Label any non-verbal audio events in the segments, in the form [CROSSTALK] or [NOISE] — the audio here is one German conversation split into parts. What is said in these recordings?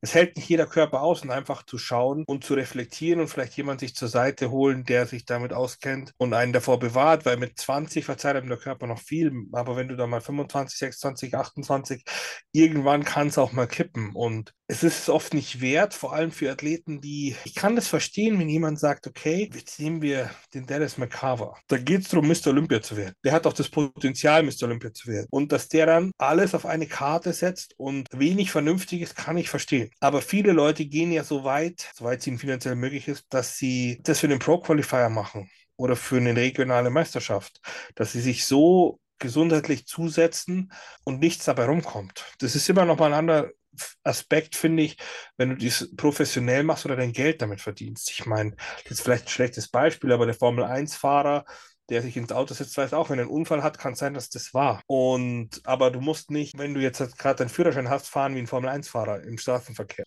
es hält nicht jeder Körper aus und einfach zu schauen und zu reflektieren und vielleicht jemand sich zur Seite holen, der sich damit auskennt und einen davor bewahrt, weil mit 20 verzeiht einem der Körper noch viel, aber wenn du da mal 25, 26, 28, irgendwann kann es auch mal kippen und es ist oft nicht wert, vor allem für Athleten, die, ich kann das verstehen, wenn jemand sagt, okay, jetzt nehmen wir den Dallas McCarver. Da geht es darum, Mr. Olympia zu werden. Der hat auch das Potenzial, Mr. Olympia zu werden. Und dass der dann alles auf eine Karte setzt und wenig Vernünftiges, kann ich verstehen. Aber viele Leute gehen ja so weit, soweit es ihnen finanziell möglich ist, dass sie das für den Pro-Qualifier machen oder für eine regionale Meisterschaft, dass sie sich so gesundheitlich zusetzen und nichts dabei rumkommt. Das ist immer noch mal ein anderer Aspekt, finde ich, wenn du dies professionell machst oder dein Geld damit verdienst. Ich meine, das ist vielleicht ein schlechtes Beispiel, aber der Formel-1-Fahrer, der sich ins Auto setzt, weiß auch, wenn er einen Unfall hat, kann es sein, dass das war. Und aber du musst nicht, wenn du jetzt gerade deinen Führerschein hast, fahren wie ein Formel-1-Fahrer im Straßenverkehr.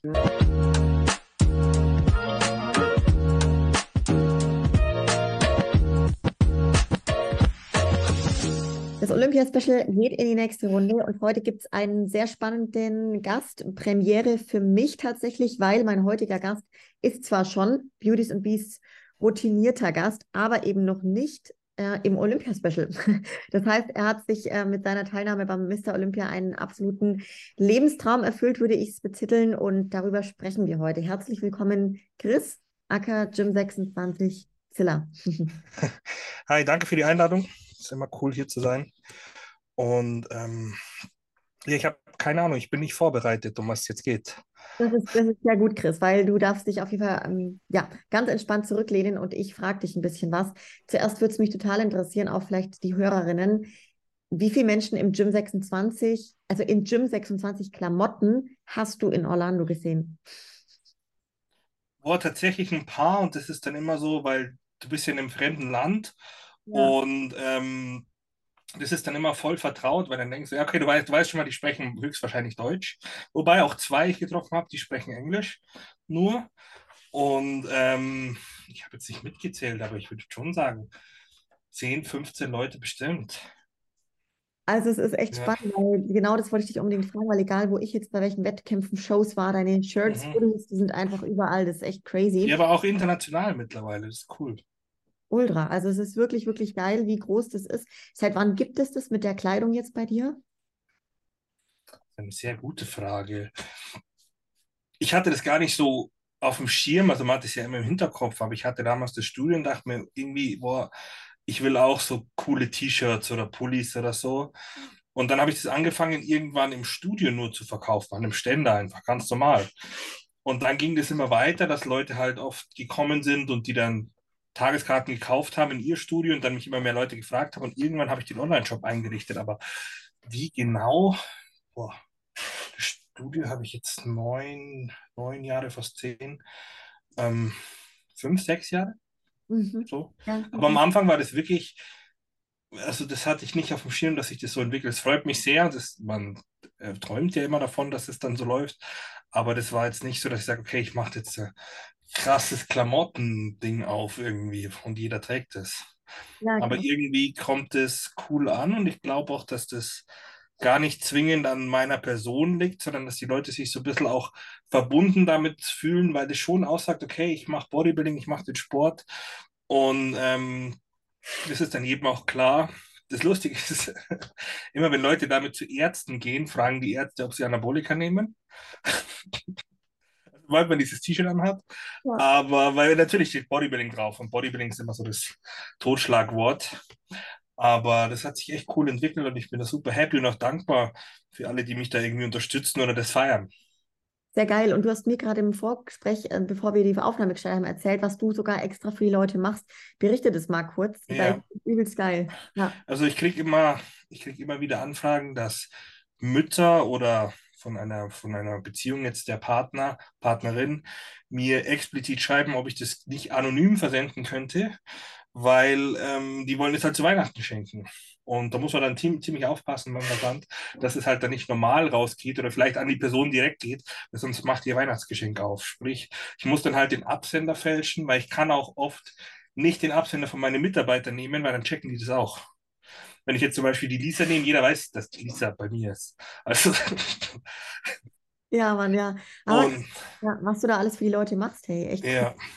Das Olympia-Special geht in die nächste Runde und heute gibt es einen sehr spannenden Gast, Premiere für mich tatsächlich, weil mein heutiger Gast ist zwar schon Beauties and Beasts routinierter Gast, aber eben noch nicht äh, im Olympia-Special. [LAUGHS] Das heißt, er hat sich äh, mit seiner Teilnahme beim Mr. Olympia einen absoluten Lebenstraum erfüllt, würde ich es betiteln und darüber sprechen wir heute. Herzlich willkommen, Chris, Acker Gym 26, Zilla. [LAUGHS] Hi, danke für die Einladung ist immer cool, hier zu sein. Und ähm, ich habe keine Ahnung, ich bin nicht vorbereitet, um was es jetzt geht. Das ist, das ist sehr gut, Chris, weil du darfst dich auf jeden Fall ähm, ja, ganz entspannt zurücklehnen und ich frage dich ein bisschen was. Zuerst würde es mich total interessieren, auch vielleicht die Hörerinnen, wie viele Menschen im Gym 26, also in Gym 26 Klamotten hast du in Orlando gesehen? Boah, tatsächlich ein paar und das ist dann immer so, weil du bist ja in einem fremden Land ja. Und ähm, das ist dann immer voll vertraut, weil dann denkst du, ja, okay, du weißt, du weißt schon mal, die sprechen höchstwahrscheinlich Deutsch. Wobei auch zwei ich getroffen habe, die sprechen Englisch nur. Und ähm, ich habe jetzt nicht mitgezählt, aber ich würde schon sagen, 10, 15 Leute bestimmt. Also es ist echt ja. spannend, weil genau das wollte ich dich unbedingt fragen, weil egal, wo ich jetzt bei welchen Wettkämpfen, Shows war, deine Shirts, mhm. die sind einfach überall, das ist echt crazy. Ja, aber auch international mittlerweile, das ist cool. Ultra. Also es ist wirklich, wirklich geil, wie groß das ist. Seit wann gibt es das mit der Kleidung jetzt bei dir? Eine sehr gute Frage. Ich hatte das gar nicht so auf dem Schirm, also man hat es ja immer im Hinterkopf, aber ich hatte damals das Studium und dachte mir irgendwie, boah, ich will auch so coole T-Shirts oder Pullis oder so. Und dann habe ich das angefangen, irgendwann im Studio nur zu verkaufen, an einem Ständer einfach, ganz normal. Und dann ging das immer weiter, dass Leute halt oft gekommen sind und die dann Tageskarten gekauft haben in ihr Studio und dann mich immer mehr Leute gefragt haben und irgendwann habe ich den Online-Shop eingerichtet. Aber wie genau? Boah, das Studio habe ich jetzt neun, neun Jahre, fast zehn, ähm, fünf, sechs Jahre. Mhm. So. Ja, Aber am Anfang war das wirklich, also das hatte ich nicht auf dem Schirm, dass sich das so entwickelt. Es freut mich sehr. Das, man äh, träumt ja immer davon, dass es dann so läuft. Aber das war jetzt nicht so, dass ich sage, okay, ich mache jetzt äh, krasses Klamotten-Ding auf irgendwie und jeder trägt es. Ja, Aber irgendwie kommt es cool an und ich glaube auch, dass das gar nicht zwingend an meiner Person liegt, sondern dass die Leute sich so ein bisschen auch verbunden damit fühlen, weil das schon aussagt, okay, ich mache Bodybuilding, ich mache den Sport und ähm, das ist dann jedem auch klar. Das Lustige ist, [LAUGHS] immer wenn Leute damit zu Ärzten gehen, fragen die Ärzte, ob sie Anabolika nehmen [LAUGHS] weil man dieses T-Shirt anhat. Ja. Aber weil natürlich steht Bodybuilding drauf und Bodybuilding ist immer so das Totschlagwort. Aber das hat sich echt cool entwickelt und ich bin da super happy und auch dankbar für alle, die mich da irgendwie unterstützen oder das feiern. Sehr geil. Und du hast mir gerade im Vorgespräch, äh, bevor wir die Aufnahme gestellt haben, erzählt, was du sogar extra für die Leute machst. Berichte das mal kurz. Ja. Übelst geil. Ja. Also ich kriege immer, ich kriege immer wieder Anfragen, dass Mütter oder von einer, von einer Beziehung jetzt der Partner, Partnerin mir explizit schreiben, ob ich das nicht anonym versenden könnte, weil ähm, die wollen es halt zu Weihnachten schenken. Und da muss man dann ziemlich aufpassen beim Versand, dass es halt dann nicht normal rausgeht oder vielleicht an die Person direkt geht, weil sonst macht ihr Weihnachtsgeschenk auf. Sprich, ich muss dann halt den Absender fälschen, weil ich kann auch oft nicht den Absender von meinen Mitarbeitern nehmen, weil dann checken die das auch wenn ich jetzt zum Beispiel die Lisa nehme, jeder weiß, dass die Lisa bei mir ist. Also [LAUGHS] Ja, Mann, ja. Aber Und ja, was du da alles für die Leute machst, hey, echt ja, [LAUGHS]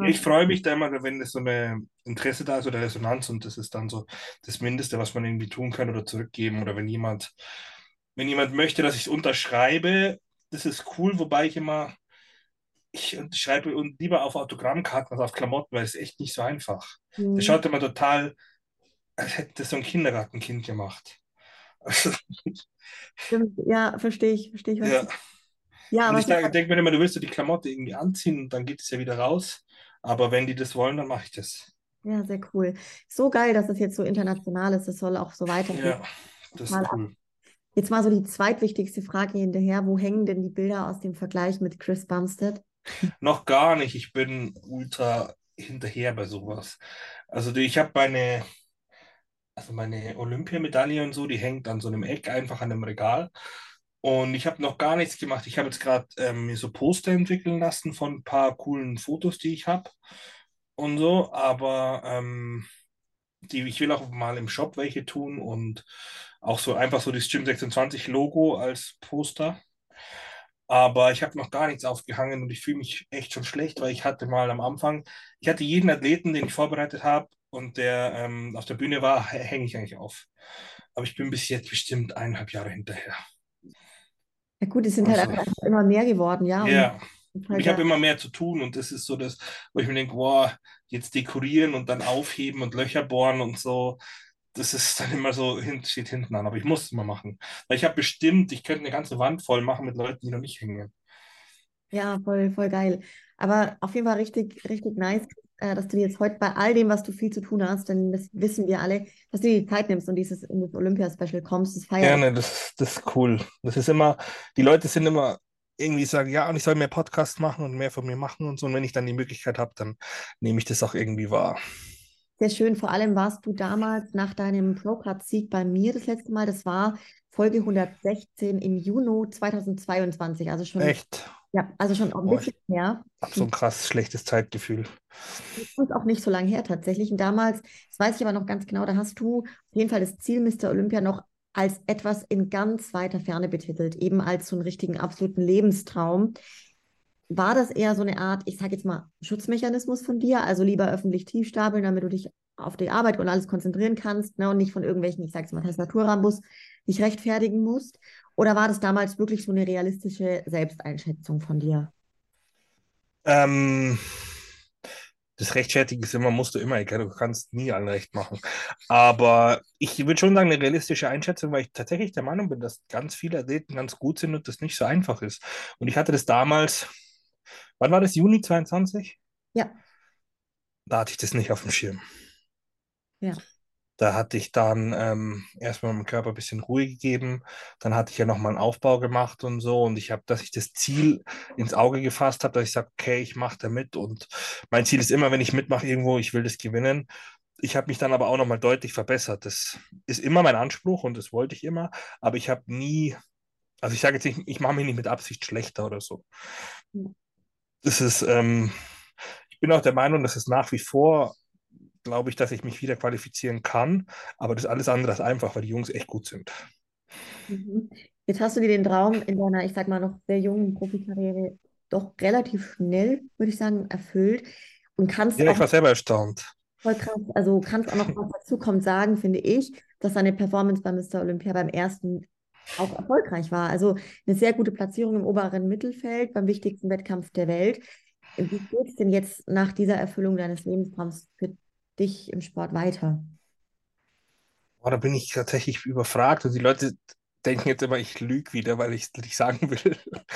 ich freue mich da immer, wenn es so eine Interesse da ist oder Resonanz und das ist dann so das Mindeste, was man irgendwie tun kann oder zurückgeben oder wenn jemand, wenn jemand möchte, dass ich es unterschreibe, das ist cool, wobei ich immer, ich schreibe lieber auf Autogrammkarten als auf Klamotten, weil es ist echt nicht so einfach. Das Mhm. schaut immer total, als hätte das so ein Kindergartenkind gemacht. Ja, verstehe ich, verstehe ich, ja. Ja, ich ist denke mir immer, du willst du die Klamotte irgendwie anziehen und dann geht es ja wieder raus. Aber wenn die das wollen, dann mache ich das. ja sehr cool. So geil, dass es jetzt so international ist. Das soll auch so weitergehen. Ja, das Mal ist ab. cool. Jetzt mal so die zweitwichtigste Frage hinterher. Wo hängen denn die Bilder aus dem Vergleich mit Chris Bumstead? [LAUGHS] Noch gar nicht. Ich bin ultra hinterher bei sowas. Also ich habe meine, also meine Olympiamedaille und so, die hängt an so einem Eck einfach an einem Regal. Und ich habe noch gar nichts gemacht. Ich habe jetzt gerade ähm, mir so Poster entwickeln lassen von ein paar coolen Fotos, die ich habe und so. Aber ähm, die, ich will auch mal im Shop welche tun und auch so einfach so das Gym 26 Logo als Poster. Aber ich habe noch gar nichts aufgehangen und ich fühle mich echt schon schlecht, weil ich hatte mal am Anfang, ich hatte jeden Athleten, den ich vorbereitet habe und der ähm, auf der Bühne war, hänge ich eigentlich auf. Aber ich bin bis jetzt bestimmt eineinhalb Jahre hinterher. Ja gut, es sind halt Also, einfach immer mehr geworden, ja. Ja. halt ich habe immer mehr zu tun und das ist so das, wo ich mir denke, boah, jetzt dekorieren und dann aufheben und Löcher bohren und so. Das ist dann immer so, steht hinten an. Aber ich muss es mal machen. Weil ich habe bestimmt, ich könnte eine ganze Wand voll machen mit Leuten, die noch nicht hängen. ja, voll, voll geil. Aber auf jeden Fall richtig, richtig nice, äh, dass du dir jetzt heute bei all dem, was du viel zu tun hast, denn das wissen wir alle, dass du dir die Zeit nimmst und dieses in das Olympia-Special kommst. Das feiere ich. Gerne, das, das ist cool. Das ist immer, die Leute sind immer irgendwie sagen, ja, und ich soll mehr Podcasts machen und mehr von mir machen und so. Und wenn ich dann die Möglichkeit habe, dann nehme ich das auch irgendwie wahr. Sehr schön. Vor allem warst du damals nach deinem Pro-Card-Sieg bei mir das letzte Mal. Das war Folge 116 im Juni 2022. Also schon, Echt. Ja, also schon auch ein Boah, bisschen ich her. habe so ein krass schlechtes Zeitgefühl. Das ist auch nicht so lange her tatsächlich. Und damals, das weiß ich aber noch ganz genau, da hast du auf jeden Fall das Ziel Mr. Olympia noch als etwas in ganz weiter Ferne betitelt, eben als so einen richtigen absoluten Lebenstraum. War das eher so eine Art, ich sage jetzt mal, Schutzmechanismus von dir? Also lieber öffentlich tief stapeln, damit du dich auf die Arbeit und alles konzentrieren kannst ne, und nicht von irgendwelchen, ich sage jetzt mal, Tastaturrambus dich rechtfertigen musst? Oder war das damals wirklich so eine realistische Selbsteinschätzung von dir? Ähm, das Rechtfertigen ist immer, musst du immer, du kannst nie allen recht machen. Aber ich würde schon sagen, eine realistische Einschätzung, weil ich tatsächlich der Meinung bin, dass ganz viele Athleten ganz gut sind und das nicht so einfach ist. Und ich hatte das damals, wann war das? Juni 22? Ja, Da hatte ich das nicht auf dem Schirm. Ja. Da hatte ich dann ähm, erstmal meinem Körper ein bisschen Ruhe gegeben. Dann hatte ich ja nochmal einen Aufbau gemacht und so. Und ich habe, dass ich das Ziel ins Auge gefasst habe, dass ich sage, okay, ich mache da mit. Und mein Ziel ist immer, wenn ich mitmache irgendwo, ich will das gewinnen. Ich habe mich dann aber auch nochmal deutlich verbessert. Das ist immer mein Anspruch und das wollte ich immer. Aber ich habe nie, also ich sage jetzt nicht, ich mache mich nicht mit Absicht schlechter oder so. Das ist, ähm, ich bin auch der Meinung, dass es nach wie vor glaube ich, dass ich mich wieder qualifizieren kann. Aber das ist alles andere als einfach, weil die Jungs echt gut sind. Mhm. Jetzt hast du dir den Traum in deiner, ich sag mal, noch sehr jungen Profikarriere doch relativ schnell, würde ich sagen, erfüllt und kannst Ja, auch ich war selber erstaunt. voll krass, also kannst auch noch [LAUGHS] was dazu kommt sagen, finde ich, dass deine Performance bei Mr. Olympia beim ersten auch erfolgreich war. Also eine sehr gute Platzierung im oberen Mittelfeld beim wichtigsten Wettkampf der Welt. Wie geht es denn jetzt nach dieser Erfüllung deines Lebenstraums für dich im Sport weiter? Oh, da bin ich tatsächlich überfragt und die Leute denken jetzt immer, ich lüge wieder, weil ich es nicht sagen will. [LAUGHS]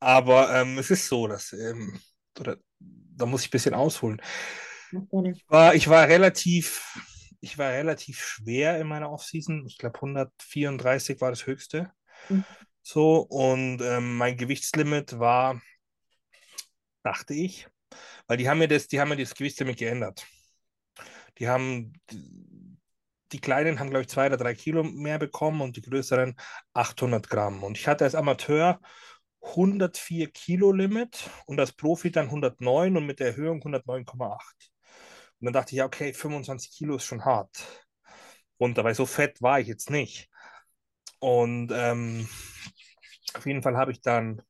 Aber ähm, es ist so, dass, ähm, oder da muss ich ein bisschen ausholen. Ich war, ich war relativ, ich war relativ schwer in meiner Offseason. Ich glaube 134 war das höchste. Mhm. So, und ähm, mein Gewichtslimit war, dachte ich, weil die haben mir das, die haben mir das Gewichtslimit geändert. Die haben, die Kleinen haben, glaube ich, zwei oder drei Kilo mehr bekommen und die größeren 800 Gramm. Und ich hatte als Amateur 104 Kilo Limit und als Profi dann 109 und mit der Erhöhung 109,8. Und dann dachte ich, ja, okay, 25 Kilo ist schon hart. Und dabei so fett war ich jetzt nicht. Und ähm, Auf jeden Fall habe ich dann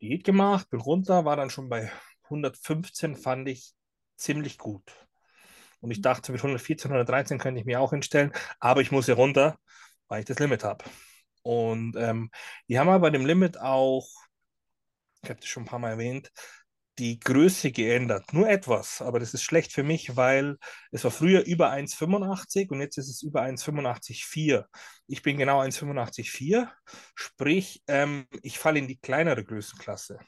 Diät gemacht, bin runter, war dann schon bei 115, fand ich ziemlich gut. Und ich dachte, mit 114, 113 könnte ich mir auch hinstellen, aber ich muss hier runter, weil ich das Limit habe. Und ähm, die haben aber bei dem Limit auch, ich habe das schon ein paar Mal erwähnt, die Größe geändert. Nur etwas, aber das ist schlecht für mich, weil es war früher über 1,85 und jetzt ist es über 1,85,4. Ich bin genau 1,85,4, sprich, ähm, ich falle in die kleinere Größenklasse.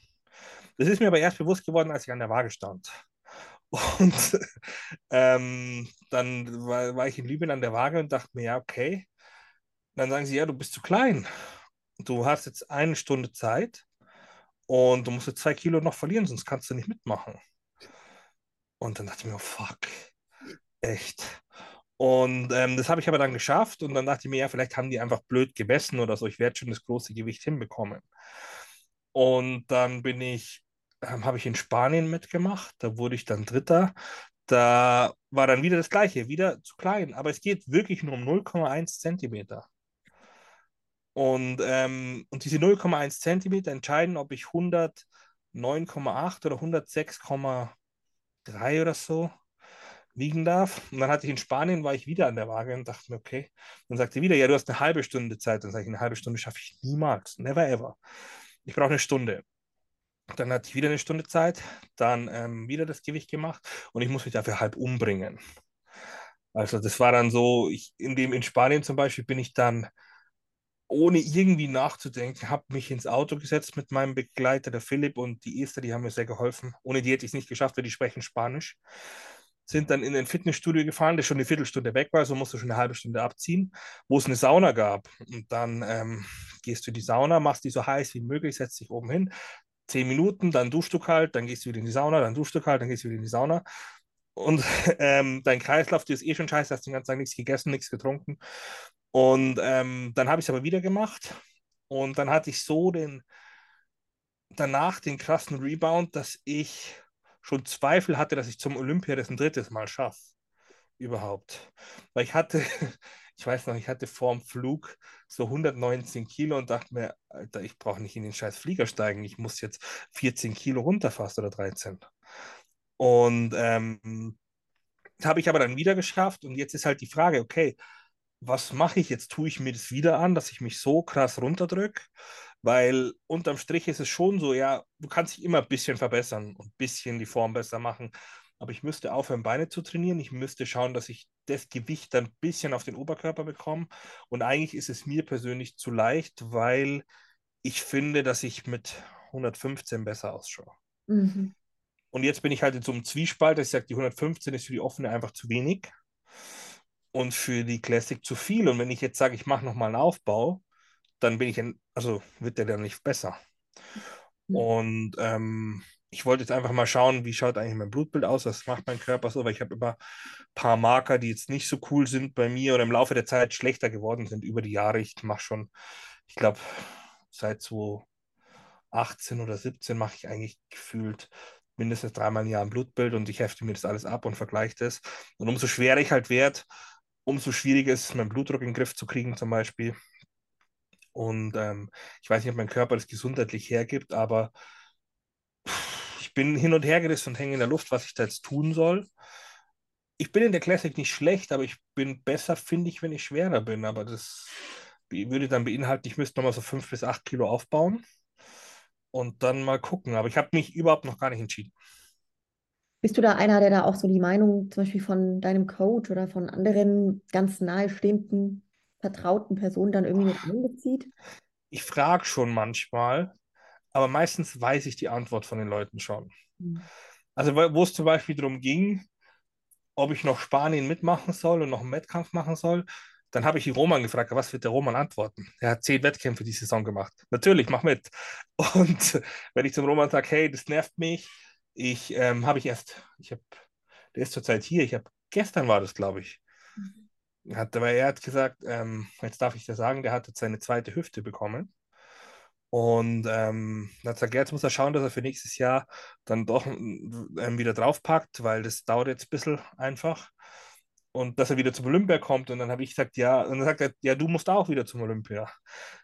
Das ist mir aber erst bewusst geworden, als ich an der Waage stand. Und [LAUGHS] ähm, dann war, war, ich in Libyen an der Waage und dachte mir, ja, okay. dann sagen sie, ja, du bist zu klein. Du hast jetzt eine Stunde Zeit und du musst jetzt zwei Kilo noch verlieren, sonst kannst du nicht mitmachen. Und dann dachte ich mir, oh, fuck, echt. Und ähm, das habe ich aber dann geschafft und dann dachte ich mir, ja, vielleicht haben die einfach blöd gemessen oder so, ich werde schon das große Gewicht hinbekommen. Und dann bin ich, ähm, habe ich in Spanien mitgemacht, da wurde ich dann Dritter. Da war dann wieder das Gleiche, wieder zu klein, aber es geht wirklich nur um 0,1 Zentimeter. Und, ähm, und diese 0,1 Zentimeter entscheiden, ob ich 109,8 oder 106,3 oder so wiegen darf. Und dann hatte ich in Spanien, war ich wieder an der Waage und dachte mir, okay. Dann sagte wieder, ja, du hast eine halbe Stunde Zeit. Dann sage ich, eine halbe Stunde schaffe ich niemals. Never ever. Ich brauche eine Stunde. Dann hatte ich wieder eine Stunde Zeit, dann ähm, wieder das Gewicht gemacht und ich muss mich dafür halb umbringen. Also das war dann so, ich, in dem in Spanien zum Beispiel bin ich dann ohne irgendwie nachzudenken, habe mich ins Auto gesetzt mit meinem Begleiter, der Philipp und die Esther, die haben mir sehr geholfen. Ohne die hätte ich es nicht geschafft, weil die sprechen Spanisch. Sind dann in ein Fitnessstudio gefahren, das schon eine Viertelstunde weg war, so musst du schon eine halbe Stunde abziehen, wo es eine Sauna gab. Und dann ähm, gehst du in die Sauna, machst die so heiß wie möglich, setzt dich oben hin, zehn Minuten, dann duschst du kalt, dann gehst du wieder in die Sauna, dann duschst du kalt, dann gehst du wieder in die Sauna. Und [LAUGHS] ähm, dein Kreislauf, dir ist eh schon scheiße, hast den ganzen Tag nichts gegessen, nichts getrunken. Und ähm, dann habe ich es aber wieder gemacht. Und dann hatte ich so den, danach den krassen Rebound, dass ich schon Zweifel hatte, dass ich zum Olympia das ein drittes Mal schaffe. Überhaupt. Weil ich hatte, [LAUGHS] ich weiß noch, ich hatte vor dem Flug so 119 Kilo und dachte mir, Alter, ich brauche nicht in den scheiß Flieger steigen. Ich muss jetzt 14 Kilo runter fast oder 13. Und ähm, habe ich aber dann wieder geschafft. Und jetzt ist halt die Frage, okay, was mache ich jetzt? Tue ich mir das wieder an, dass ich mich so krass runterdrücke? Weil unterm Strich ist es schon so, ja, du kannst dich immer ein bisschen verbessern und ein bisschen die Form besser machen. Aber ich müsste aufhören, Beine zu trainieren. Ich müsste schauen, dass ich das Gewicht dann ein bisschen auf den Oberkörper bekomme. Und eigentlich ist es mir persönlich zu leicht, weil ich finde, dass ich mit 115 besser ausschaue. Mhm. Und jetzt bin ich halt in so einem Zwiespalt, dass ich sage, die 115 ist für die offene einfach zu wenig und für die Classic zu viel. Und wenn ich jetzt sage, ich mache nochmal einen Aufbau, dann bin ich, in, also wird der dann nicht besser. Mhm. Und ähm, ich wollte jetzt einfach mal schauen, wie schaut eigentlich mein Blutbild aus, was macht mein Körper so, weil ich habe immer ein paar Marker, die jetzt nicht so cool sind bei mir oder im Laufe der Zeit schlechter geworden sind über die Jahre. Ich mache schon, ich glaube, seit so 18 oder 17 mache ich eigentlich gefühlt mindestens dreimal im Jahr ein Blutbild und ich hefte mir das alles ab und vergleiche das. Und umso schwerer ich halt werde, umso schwieriger ist es, meinen Blutdruck in den Griff zu kriegen, zum Beispiel. Und ähm, ich weiß nicht, ob mein Körper das gesundheitlich hergibt, aber bin hin und her gerissen und hänge in der Luft, was ich da jetzt tun soll. Ich bin in der Classic nicht schlecht, aber ich bin besser, finde ich, wenn ich schwerer bin. Aber das würde dann beinhalten, ich müsste nochmal so fünf bis acht Kilo aufbauen und dann mal gucken. Aber ich habe mich überhaupt noch gar nicht entschieden. Bist du da einer, der da auch so die Meinung zum Beispiel von deinem Coach oder von anderen ganz nahestehenden, vertrauten Personen dann irgendwie mit einbezieht? Ich frage schon manchmal, aber meistens weiß ich die Antwort von den Leuten schon. Mhm. Also wo es zum Beispiel darum ging, ob ich noch Spanien mitmachen soll und noch einen Wettkampf machen soll, dann habe ich die Roman gefragt, was wird der Roman antworten? Er hat zehn Wettkämpfe die Saison gemacht. Natürlich, mach mit. [LAUGHS] Und wenn ich zum Roman sage, hey, das nervt mich, ich ähm, habe ich erst, ich habe, der ist zurzeit hier, ich habe, gestern war das, glaube ich. Mhm. Hat, aber er hat gesagt, ähm, jetzt darf ich dir sagen, der hat jetzt seine zweite Hüfte bekommen. Und ähm, dann hat gesagt, jetzt muss er schauen, dass er für nächstes Jahr dann doch ähm, wieder draufpackt, weil das dauert jetzt ein bisschen einfach. Und dass er wieder zum Olympia kommt. Und dann habe ich gesagt, ja, und dann sagt er, ja, du musst auch wieder zum Olympia.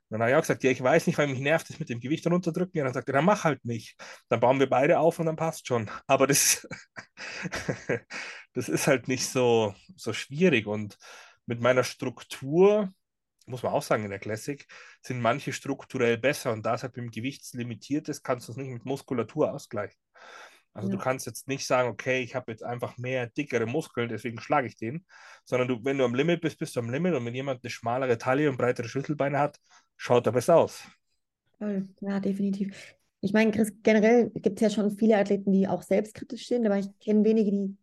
dann habe ich auch gesagt, ja, ich weiß nicht, weil mich nervt das mit dem Gewicht runterdrücken. Ja, dann sagt er, dann mach halt nicht. Dann bauen wir beide auf und dann passt schon. [LAUGHS] Aber das, [LAUGHS] das ist halt nicht so, so schwierig. Und mit meiner Struktur, muss man auch sagen, in der Classic, sind manche strukturell besser. Und da es halt mit dem Gewicht limitiert ist, kannst du es nicht mit Muskulatur ausgleichen. Also ja. du kannst jetzt nicht sagen, okay, ich habe jetzt einfach mehr dickere Muskeln, deswegen schlage ich den, sondern du, wenn du am Limit bist, bist du am Limit und wenn jemand eine schmalere Taille und breitere Schlüsselbeine hat, schaut er besser aus. Ja, definitiv. Ich meine, Chris, generell gibt es ja schon viele Athleten, die auch selbstkritisch sind, aber ich kenne wenige, die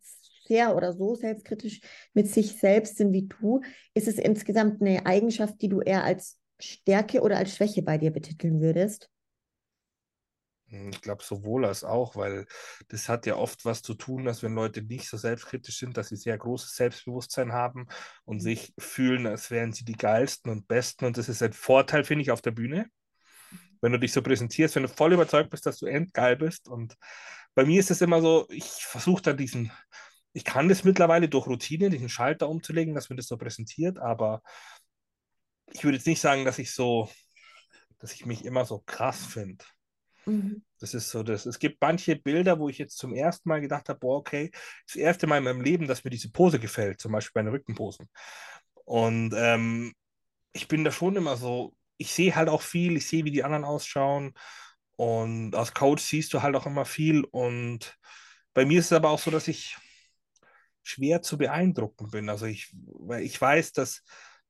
sehr oder so selbstkritisch mit sich selbst sind wie du. Ist es insgesamt eine Eigenschaft, die du eher als Stärke oder als Schwäche bei dir betiteln würdest? Hm, ich glaube sowohl als auch, weil das hat ja oft was zu tun, dass wenn Leute nicht so selbstkritisch sind, dass sie sehr großes Selbstbewusstsein haben und mhm. sich fühlen, als wären sie die geilsten und besten. Und das ist ein Vorteil, finde ich, auf der Bühne. Wenn du dich so präsentierst, wenn du voll überzeugt bist, dass du endgeil bist. Und bei mir ist es immer so, ich versuche da diesen, ich kann das mittlerweile durch Routine, diesen Schalter umzulegen, dass man das so präsentiert, aber ich würde jetzt nicht sagen, dass ich so, dass ich mich immer so krass finde. Mhm. Das ist so, das, es gibt manche Bilder, wo ich jetzt zum ersten Mal gedacht habe, boah, okay, das erste Mal in meinem Leben, dass mir diese Pose gefällt, zum Beispiel meine Rückenposen. Und ähm, ich bin da schon immer so, ich sehe halt auch viel, ich sehe, wie die anderen ausschauen. Und als Coach siehst du halt auch immer viel. Und bei mir ist es aber auch so, dass ich schwer zu beeindrucken bin. Also ich, weil ich weiß, dass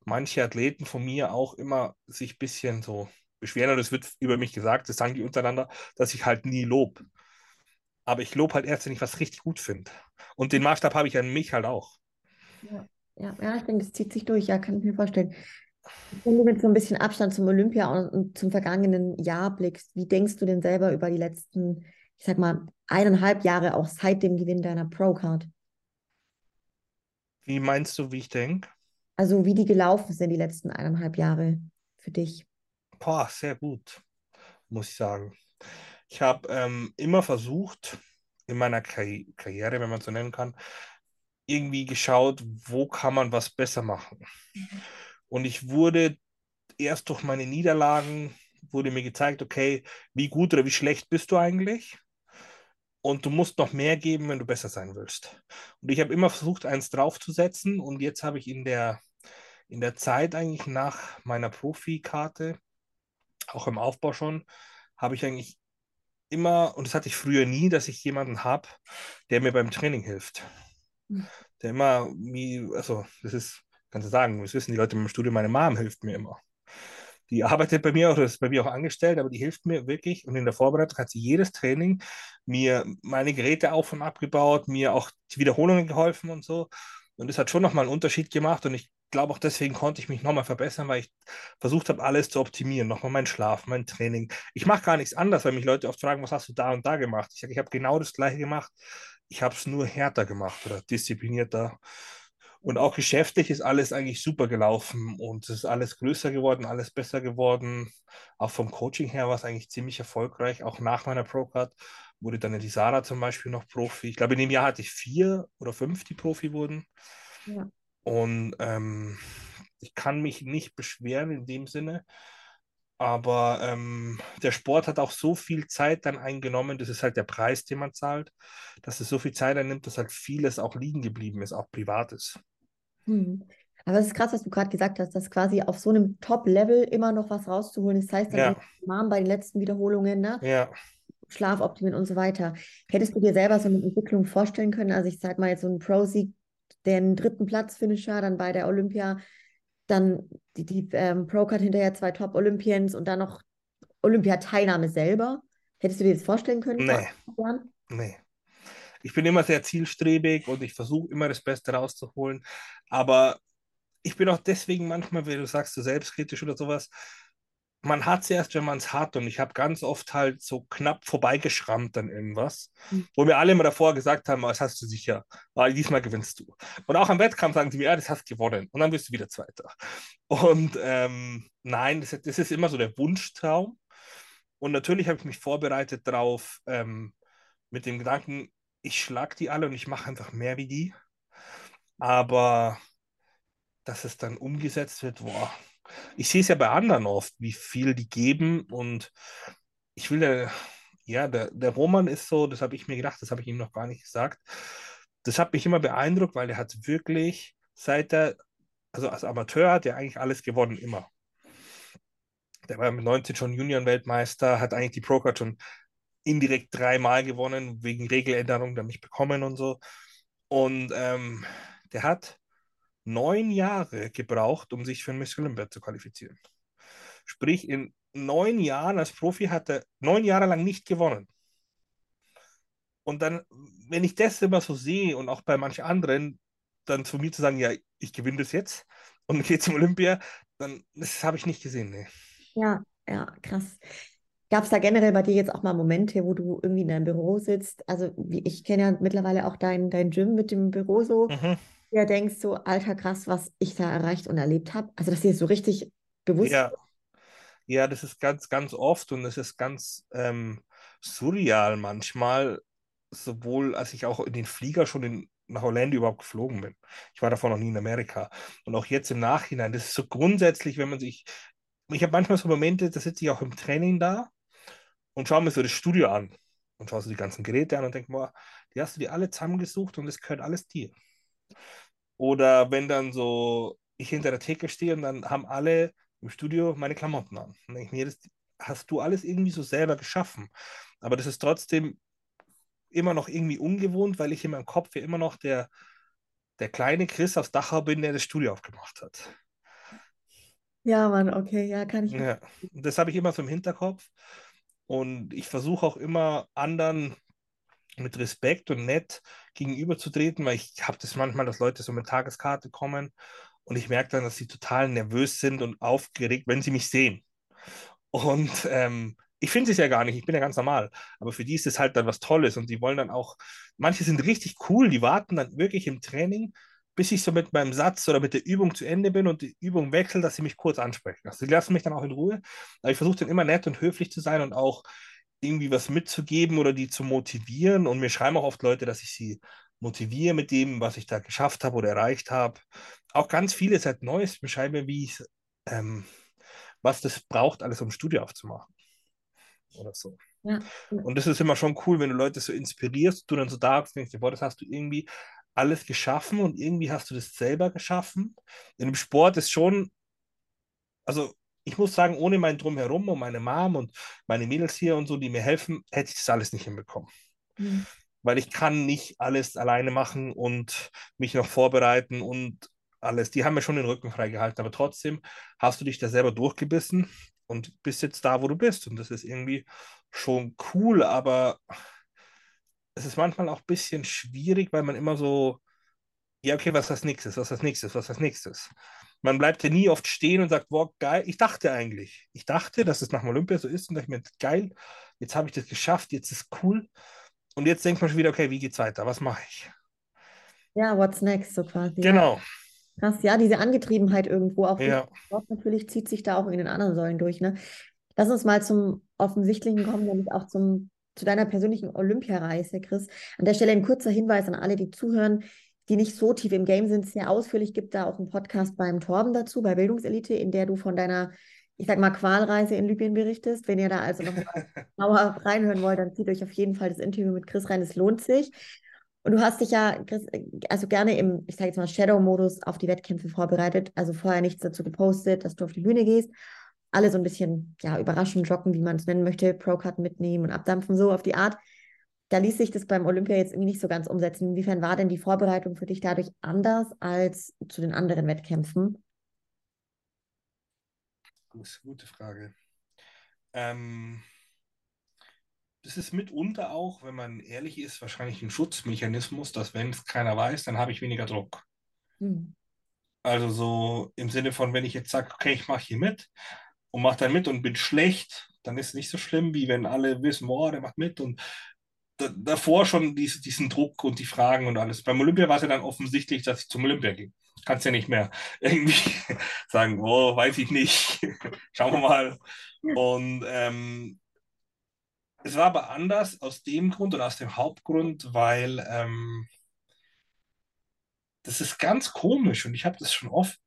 manche Athleten von mir auch immer sich ein bisschen so beschweren, und es wird über mich gesagt, das sagen die untereinander, dass ich halt nie lob. Aber ich lobe halt erst, wenn ich was richtig gut finde. Und den Maßstab habe ich an mich halt auch. Ja, ja, ja, ich denke, das zieht sich durch, ja, kann ich mir vorstellen. Wenn du mit so ein bisschen Abstand zum Olympia und, und zum vergangenen Jahr blickst, wie denkst du denn selber über die letzten, ich sag mal, eineinhalb Jahre auch seit dem Gewinn deiner Pro-Card? Wie meinst du, wie ich denke? Also wie die gelaufen sind die letzten eineinhalb Jahre für dich? Boah, sehr gut, muss ich sagen. Ich habe ähm, immer versucht, in meiner Karri Karriere, wenn man so nennen kann, irgendwie geschaut, wo kann man was besser machen. Mhm. Und ich wurde erst durch meine Niederlagen, wurde mir gezeigt, okay, wie gut oder wie schlecht bist du eigentlich? Und du musst noch mehr geben, wenn du besser sein willst. Und ich habe immer versucht, eins draufzusetzen. Und jetzt habe ich in der, in der Zeit eigentlich nach meiner Profikarte auch im Aufbau schon, habe ich eigentlich immer, und das hatte ich früher nie, dass ich jemanden habe, der mir beim Training hilft. Mhm. Der immer, wie, also das ist, kannst du sagen, das wissen die Leute im Studio, meine Mom hilft mir immer. Die arbeitet bei mir oder ist bei mir auch angestellt, aber die hilft mir wirklich. Und in der Vorbereitung hat sie jedes Training mir meine Geräte auf und abgebaut, mir auch die Wiederholungen geholfen und so. Und das hat schon nochmal einen Unterschied gemacht. Und ich glaube auch deswegen konnte ich mich nochmal verbessern, weil ich versucht habe, alles zu optimieren. Nochmal mein Schlaf, mein Training. Ich mache gar nichts anders, weil mich Leute oft fragen, was hast du da und da gemacht? Ich sage, ich habe genau das gleiche gemacht. Ich habe es nur härter gemacht oder disziplinierter. Und auch geschäftlich ist alles eigentlich super gelaufen und es ist alles größer geworden, alles besser geworden. Auch vom Coaching her war es eigentlich ziemlich erfolgreich. Auch nach meiner Pro-Card wurde dann die Sarah zum Beispiel noch Profi. Ich glaube, in dem Jahr hatte ich vier oder fünf, die Profi wurden. Ja. Und ähm, ich kann mich nicht beschweren in dem Sinne. Aber ähm, der Sport hat auch so viel Zeit dann eingenommen, das ist halt der Preis, den man zahlt, dass es so viel Zeit einnimmt, dass halt vieles auch liegen geblieben ist, auch privates. Hm. Aber es ist krass, was du gerade gesagt hast, dass quasi auf so einem Top-Level immer noch was rauszuholen ist. Das heißt, dann ja. bei den letzten Wiederholungen, ne? Ja. Schlaf optimieren und so weiter. Hättest du dir selber so eine Entwicklung vorstellen können? Also ich sag mal jetzt so ein Pro-Sieg den dritten Platz-Finisher, dann bei der Olympia, dann die, die ähm, Pro-Card hinterher zwei Top-Olympians und dann noch Olympiateilnahme selber. Hättest du dir das vorstellen können? Nee. Nee. Ich bin immer sehr zielstrebig und ich versuche immer das Beste rauszuholen. Aber ich bin auch deswegen manchmal, wie du sagst, so selbstkritisch oder sowas, man hat es erst, wenn man es hat. Und ich habe ganz oft halt so knapp vorbeigeschrammt an irgendwas, mhm. wo mir alle immer davor gesagt haben, das hast du sicher, weil diesmal gewinnst du. Und auch am Wettkampf sagen sie mir, ja, das hast du gewonnen. Und dann wirst du wieder Zweiter. Und ähm, nein, das, das, ist immer so der Wunschtraum. Und natürlich habe ich mich vorbereitet darauf, ähm, mit dem Gedanken, ich schlag die alle und ich mache einfach mehr wie die. Aber dass es dann umgesetzt wird, boah, ich sehe es ja bei anderen oft, wie viel die geben und ich will ja, ja, der, der Roman ist so, das habe ich mir gedacht, das habe ich ihm noch gar nicht gesagt. Das hat mich immer beeindruckt, weil er hat wirklich, seit er, also als Amateur hat er eigentlich alles gewonnen, immer. Der war mit 19 schon Junioren-Weltmeister, hat eigentlich die Pro-Card schon indirekt dreimal gewonnen, wegen Regeländerungen, der mich bekommen und so. Und ähm, der hat neun Jahre gebraucht, um sich für ein Miss Olympia zu qualifizieren. Sprich, in neun Jahren als Profi hat er neun Jahre lang nicht gewonnen. Und dann, wenn ich das immer so sehe und auch bei manchen anderen, dann zu mir zu sagen, ja, ich gewinne das jetzt und [LAUGHS] gehe zum Olympia, dann das habe ich nicht gesehen. Nee. Ja, ja, krass. Gab es da generell bei dir jetzt auch mal Momente, wo du irgendwie in deinem Büro sitzt? Also ich kenne ja mittlerweile auch dein, dein Gym mit dem Büro so. Mhm. Ja, denkst so, alter krass, was ich da erreicht und erlebt habe. Also dass dir so richtig bewusst ja. Ja, das ist ganz, ganz oft und es ist ganz ähm, surreal manchmal, sowohl als ich auch in den Flieger schon in, nach Orlando überhaupt geflogen bin. Ich war davor noch nie in Amerika. Und auch jetzt im Nachhinein, das ist so grundsätzlich, wenn man sich, ich habe manchmal so Momente, da sitze ich auch im Training da und schaue mir so das Studio an und schaue so die ganzen Geräte an und denke, boah, die hast du dir alle zusammengesucht und das gehört alles dir. Oder wenn dann so ich hinter der Theke stehe und dann haben alle im Studio meine Klamotten an. Und denke ich mir, das hast du alles irgendwie so selber geschaffen. Aber das ist trotzdem immer noch irgendwie ungewohnt, weil ich in meinem Kopf ja immer noch der, der kleine Chris aus Dachau bin, der das Studio aufgemacht hat. Ja, Mann, okay, ja, kann ich. Ja, das habe ich immer so im Hinterkopf. Und ich versuche auch immer anderen mit Respekt und nett gegenüberzutreten, weil ich habe das manchmal, dass Leute so mit Tageskarte kommen und ich merke dann, dass sie total nervös sind und aufgeregt, wenn sie mich sehen. Und ähm, ich finde es ja gar nicht, ich bin ja ganz normal. Aber für die ist es halt dann was Tolles und die wollen dann auch, manche sind richtig cool, die warten dann wirklich im Training, bis ich so mit meinem Satz oder mit der Übung zu Ende bin und die Übung wechselt, dass sie mich kurz ansprechen. Also sie lassen mich dann auch in Ruhe. Aber ich versuche dann immer nett und höflich zu sein und auch irgendwie was mitzugeben oder die zu motivieren. Und mir schreiben auch oft Leute, dass ich sie motiviere mit dem, was ich da geschafft habe oder erreicht habe. Auch ganz viele seit Neues beschreiben, wie ich, ähm, was das braucht, alles um Studio aufzumachen. Oder so. Ja. Und das ist immer schon cool, wenn du Leute so inspirierst, du dann so da denkst, boah, das hast du irgendwie alles geschaffen und irgendwie hast du das selber geschaffen. In dem Sport ist schon, also ich muss sagen, ohne mein Drumherum und meine Mom und meine Mädels hier und so, die mir helfen, hätte ich das alles nicht hinbekommen. Mhm weil ich kann nicht alles alleine machen und mich noch vorbereiten und alles. Die haben mir schon den Rücken freigehalten, aber trotzdem hast du dich da selber durchgebissen und bist jetzt da, wo du bist. Und das ist irgendwie schon cool, aber es ist manchmal auch ein bisschen schwierig, weil man immer so, ja, okay, was ist das nächstes, was ist das nächstes, was ist das nächstes. Man bleibt ja nie oft stehen und sagt, boah, geil, ich dachte eigentlich, ich dachte, dass es nach dem Olympia so ist und dachte mir, geil, jetzt habe ich das geschafft, jetzt ist cool. Und jetzt denkt man schon wieder, okay, wie geht's weiter? Was mache ich? Ja, what's next, so quasi. Genau. Ja. Krass, ja, diese Angetriebenheit irgendwo auch. Ja. Sport natürlich zieht sich da auch in den anderen Säulen durch. Ne? Lass uns mal zum Offensichtlichen kommen, nämlich auch zum, zu deiner persönlichen Olympiareise, Chris. An der Stelle ein kurzer Hinweis an alle, die zuhören, die nicht so tief im Game sind. Sehr ausführlich gibt da auch einen Podcast beim Torben dazu, bei Bildungselite, in der du von deiner ich sag mal, Qualreise in Libyen berichtest. Wenn ihr da also noch mal [LAUGHS] genauer reinhören wollt, dann zieht euch auf jeden Fall das Interview mit Chris rein, es lohnt sich. Und du hast dich ja, Chris, also gerne im, ich sage jetzt mal, Shadow-Modus auf die Wettkämpfe vorbereitet, also vorher nichts dazu gepostet, dass du auf die Bühne gehst. Alle so ein bisschen, ja, überraschend joggen, wie man es nennen möchte, Pro-Cut mitnehmen und abdampfen, so auf die Art. Da ließ sich das beim Olympia jetzt irgendwie nicht so ganz umsetzen. Inwiefern war denn die Vorbereitung für dich dadurch anders als zu den anderen Wettkämpfen? Das ist eine gute Frage. Ähm, das ist mitunter auch, wenn man ehrlich ist, wahrscheinlich ein Schutzmechanismus, dass wenn es keiner weiß, dann habe ich weniger Druck. Mhm. Also so im Sinne von, wenn ich jetzt sage, okay, ich mache hier mit und mache dann mit und bin schlecht, dann ist es nicht so schlimm, wie wenn alle wissen, boah, der macht mit und davor schon dies, diesen Druck und die Fragen und alles. Beim Olympia war es ja dann offensichtlich, dass ich zum Olympia ging. Kannst ja nicht mehr [LAUGHS] irgendwie sagen, oh, weiß ich nicht. [LAUGHS] Schauen wir mal. Und ähm, es war aber anders aus dem Grund oder aus dem Hauptgrund, weil ähm, das ist ganz komisch und ich habe das schon oft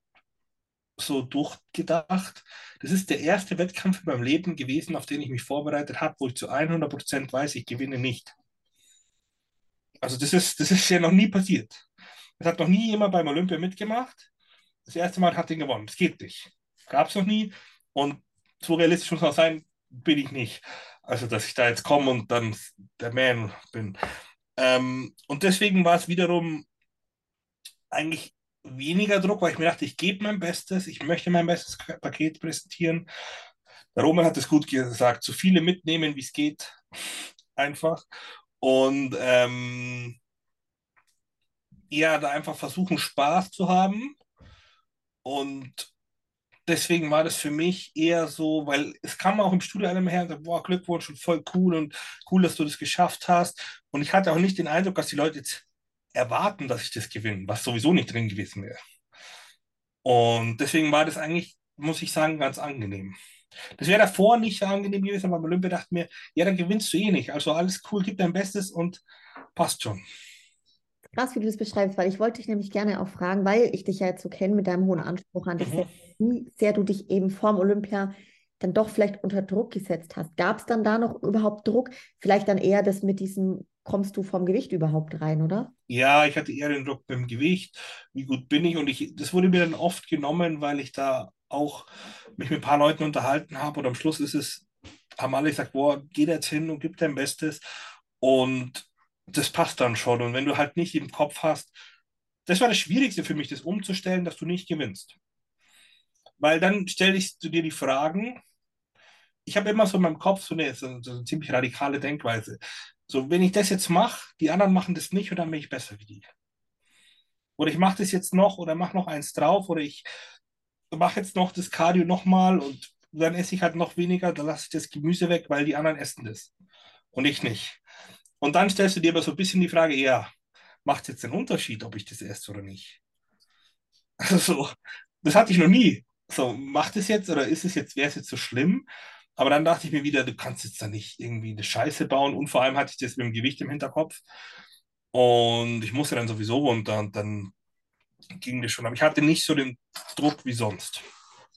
so durchgedacht. Das ist der erste Wettkampf in meinem Leben gewesen, auf den ich mich vorbereitet habe, wo ich zu 100% weiß, ich gewinne nicht. Also das ist, das ist ja noch nie passiert. Das hat noch nie jemand beim Olympia mitgemacht. Das erste Mal hat er gewonnen. Das geht nicht. Gab es noch nie. Und so realistisch muss man sein, bin ich nicht. Also, dass ich da jetzt komme und dann der Man bin. Ähm, und deswegen war es wiederum eigentlich weniger Druck, weil ich mir dachte, ich gebe mein Bestes, ich möchte mein bestes Paket präsentieren. Der Roman hat es gut gesagt, so viele mitnehmen, wie es geht, einfach. Und ähm, ja, da einfach versuchen, Spaß zu haben. Und deswegen war das für mich eher so, weil es kam auch im Studio einer her und sagte, boah, Glückwunsch und voll cool und cool, dass du das geschafft hast. Und ich hatte auch nicht den Eindruck, dass die Leute jetzt erwarten, dass ich das gewinne, was sowieso nicht drin gewesen wäre. Und deswegen war das eigentlich, muss ich sagen, ganz angenehm. Das wäre davor nicht so angenehm gewesen, aber Olympia dachte mir, ja, dann gewinnst du eh nicht. Also alles cool, gib dein Bestes und passt schon. Krass, wie du das beschreibst, weil ich wollte dich nämlich gerne auch fragen, weil ich dich ja jetzt so kenne mit deinem hohen Anspruch an dich, mhm. wie sehr du dich eben vorm Olympia dann doch vielleicht unter Druck gesetzt hast. Gab es dann da noch überhaupt Druck? Vielleicht dann eher das mit diesem, kommst du vom Gewicht überhaupt rein, oder? Ja, ich hatte eher den Druck beim Gewicht. Wie gut bin ich? Und ich, das wurde mir dann oft genommen, weil ich da auch mich mit ein paar Leuten unterhalten habe. Und am Schluss ist es, haben alle gesagt, boah, geh jetzt hin und gib dein Bestes. Und das passt dann schon. Und wenn du halt nicht im Kopf hast, das war das Schwierigste für mich, das umzustellen, dass du nicht gewinnst. Weil dann stellst du dir die Fragen. Ich habe immer so in meinem Kopf so eine, so, so eine ziemlich radikale Denkweise. So, wenn ich das jetzt mache, die anderen machen das nicht und dann bin ich besser wie die. Oder ich mache das jetzt noch oder mache noch eins drauf oder ich mache jetzt noch das Cardio nochmal und dann esse ich halt noch weniger, dann lasse ich das Gemüse weg, weil die anderen essen das und ich nicht. Und dann stellst du dir aber so ein bisschen die Frage, ja, macht es jetzt einen Unterschied, ob ich das esse oder nicht? [LAUGHS] Also so, das hatte ich noch nie. So, macht es jetzt oder ist es jetzt, wäre es jetzt so schlimm? Aber dann dachte ich mir wieder, du kannst jetzt da nicht irgendwie eine Scheiße bauen. Und vor allem hatte ich das mit dem Gewicht im Hinterkopf. Und ich musste dann sowieso runter und dann ging das schon. Aber ich hatte nicht so den Druck wie sonst.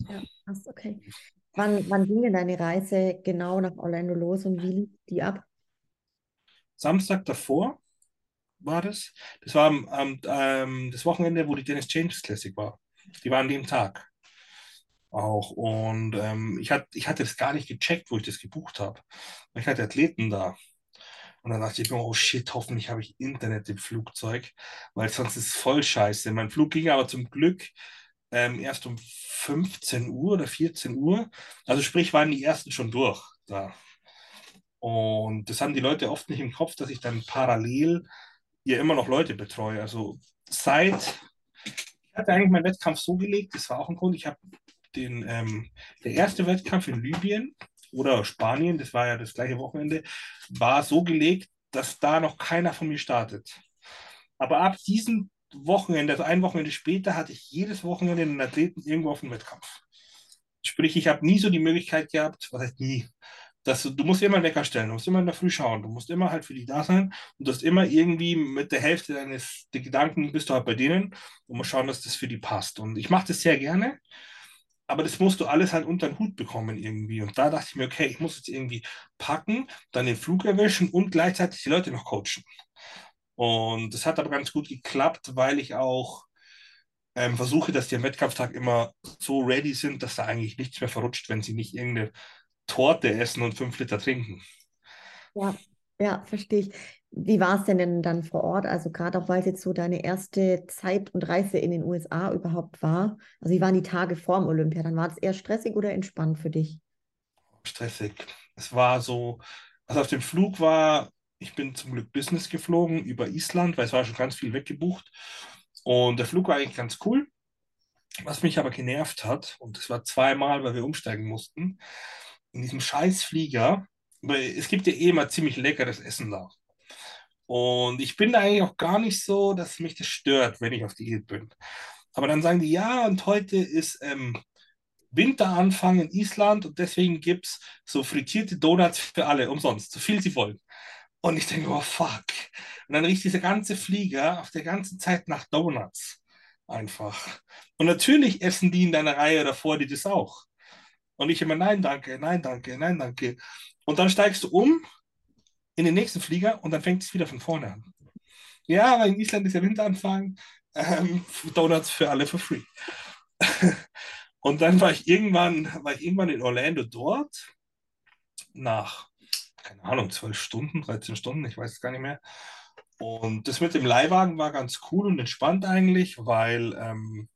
Ja, okay. Wann, wann ging denn deine Reise genau nach Orlando los und wie lief die ab? Samstag davor war das. Das war ähm, das Wochenende, wo die Dennis James Classic war. Die war an dem Tag auch. Und ähm, ich, hat, ich hatte das gar nicht gecheckt, wo ich das gebucht habe. Ich hatte Athleten da. Und dann dachte ich mir, oh shit, hoffentlich habe ich Internet im Flugzeug, weil sonst ist es voll scheiße. Mein Flug ging aber zum Glück ähm, erst um 15 Uhr oder 14 Uhr. Also sprich, waren die ersten schon durch da. Und das haben die Leute oft nicht im Kopf, dass ich dann parallel hier immer noch Leute betreue. Also seit, ich hatte eigentlich meinen Wettkampf so gelegt, das war auch ein Grund, ich habe den, ähm, der erste Wettkampf in Libyen oder Spanien, das war ja das gleiche Wochenende, war so gelegt, dass da noch keiner von mir startet. Aber ab diesem Wochenende, also ein Wochenende später, hatte ich jedes Wochenende einen Athleten irgendwo auf dem Wettkampf. Sprich, ich habe nie so die Möglichkeit gehabt, was heißt nie, dass du, du musst immer einen Wecker stellen, du musst immer in der Früh schauen, du musst immer halt für die da sein und du hast immer irgendwie mit der Hälfte deines Gedanken bist du halt bei denen und musst schauen, dass das für die passt. Und ich mache das sehr gerne, aber das musst du alles halt unter den Hut bekommen irgendwie. Und da dachte ich mir, okay, ich muss jetzt irgendwie packen, dann den Flug erwischen und gleichzeitig die Leute noch coachen. Und das hat aber ganz gut geklappt, weil ich auch ähm, versuche, dass die am Wettkampftag immer so ready sind, dass da eigentlich nichts mehr verrutscht, wenn sie nicht irgendeine Torte essen und fünf Liter trinken. Ja, ja, verstehe ich. Wie war es denn, dann vor Ort? Also gerade auch, weil es jetzt so deine erste Zeit und Reise in den USA überhaupt war. Also wie waren die Tage vor dem Olympia? Dann war es eher stressig oder entspannt für dich? Stressig. Es war so, also auf dem Flug war, ich bin zum Glück Business geflogen über Island, weil es war schon ganz viel weggebucht. Und der Flug war eigentlich ganz cool. Was mich aber genervt hat, und das war zweimal, weil wir umsteigen mussten, in diesem Scheißflieger, weil es gibt ja eh immer ziemlich leckeres Essen da. Und ich bin da eigentlich auch gar nicht so, dass mich das stört, wenn ich auf Diät bin. Aber dann sagen die, ja, und heute ist ähm, Winteranfang in Island und deswegen gibt es so frittierte Donuts für alle, umsonst, so viel sie wollen. Und ich denke, oh fuck. Und dann riecht dieser ganze Flieger auf der ganzen Zeit nach Donuts. Einfach. Und natürlich essen die in deiner Reihe davor die das auch. Und ich immer, nein, danke, nein, danke, nein, danke. Und dann steigst du um in den nächsten Flieger und dann fängt es wieder von vorne an. Ja, weil in Island ist ja Winteranfang. Ähm, Donuts für alle for free. [LAUGHS] und dann war ich irgendwann, war ich irgendwann in Orlando dort nach, keine Ahnung, zwölf Stunden, 13 Stunden, ich weiß es gar nicht mehr. Und das mit dem Leihwagen war ganz cool und entspannt eigentlich, weil ähm,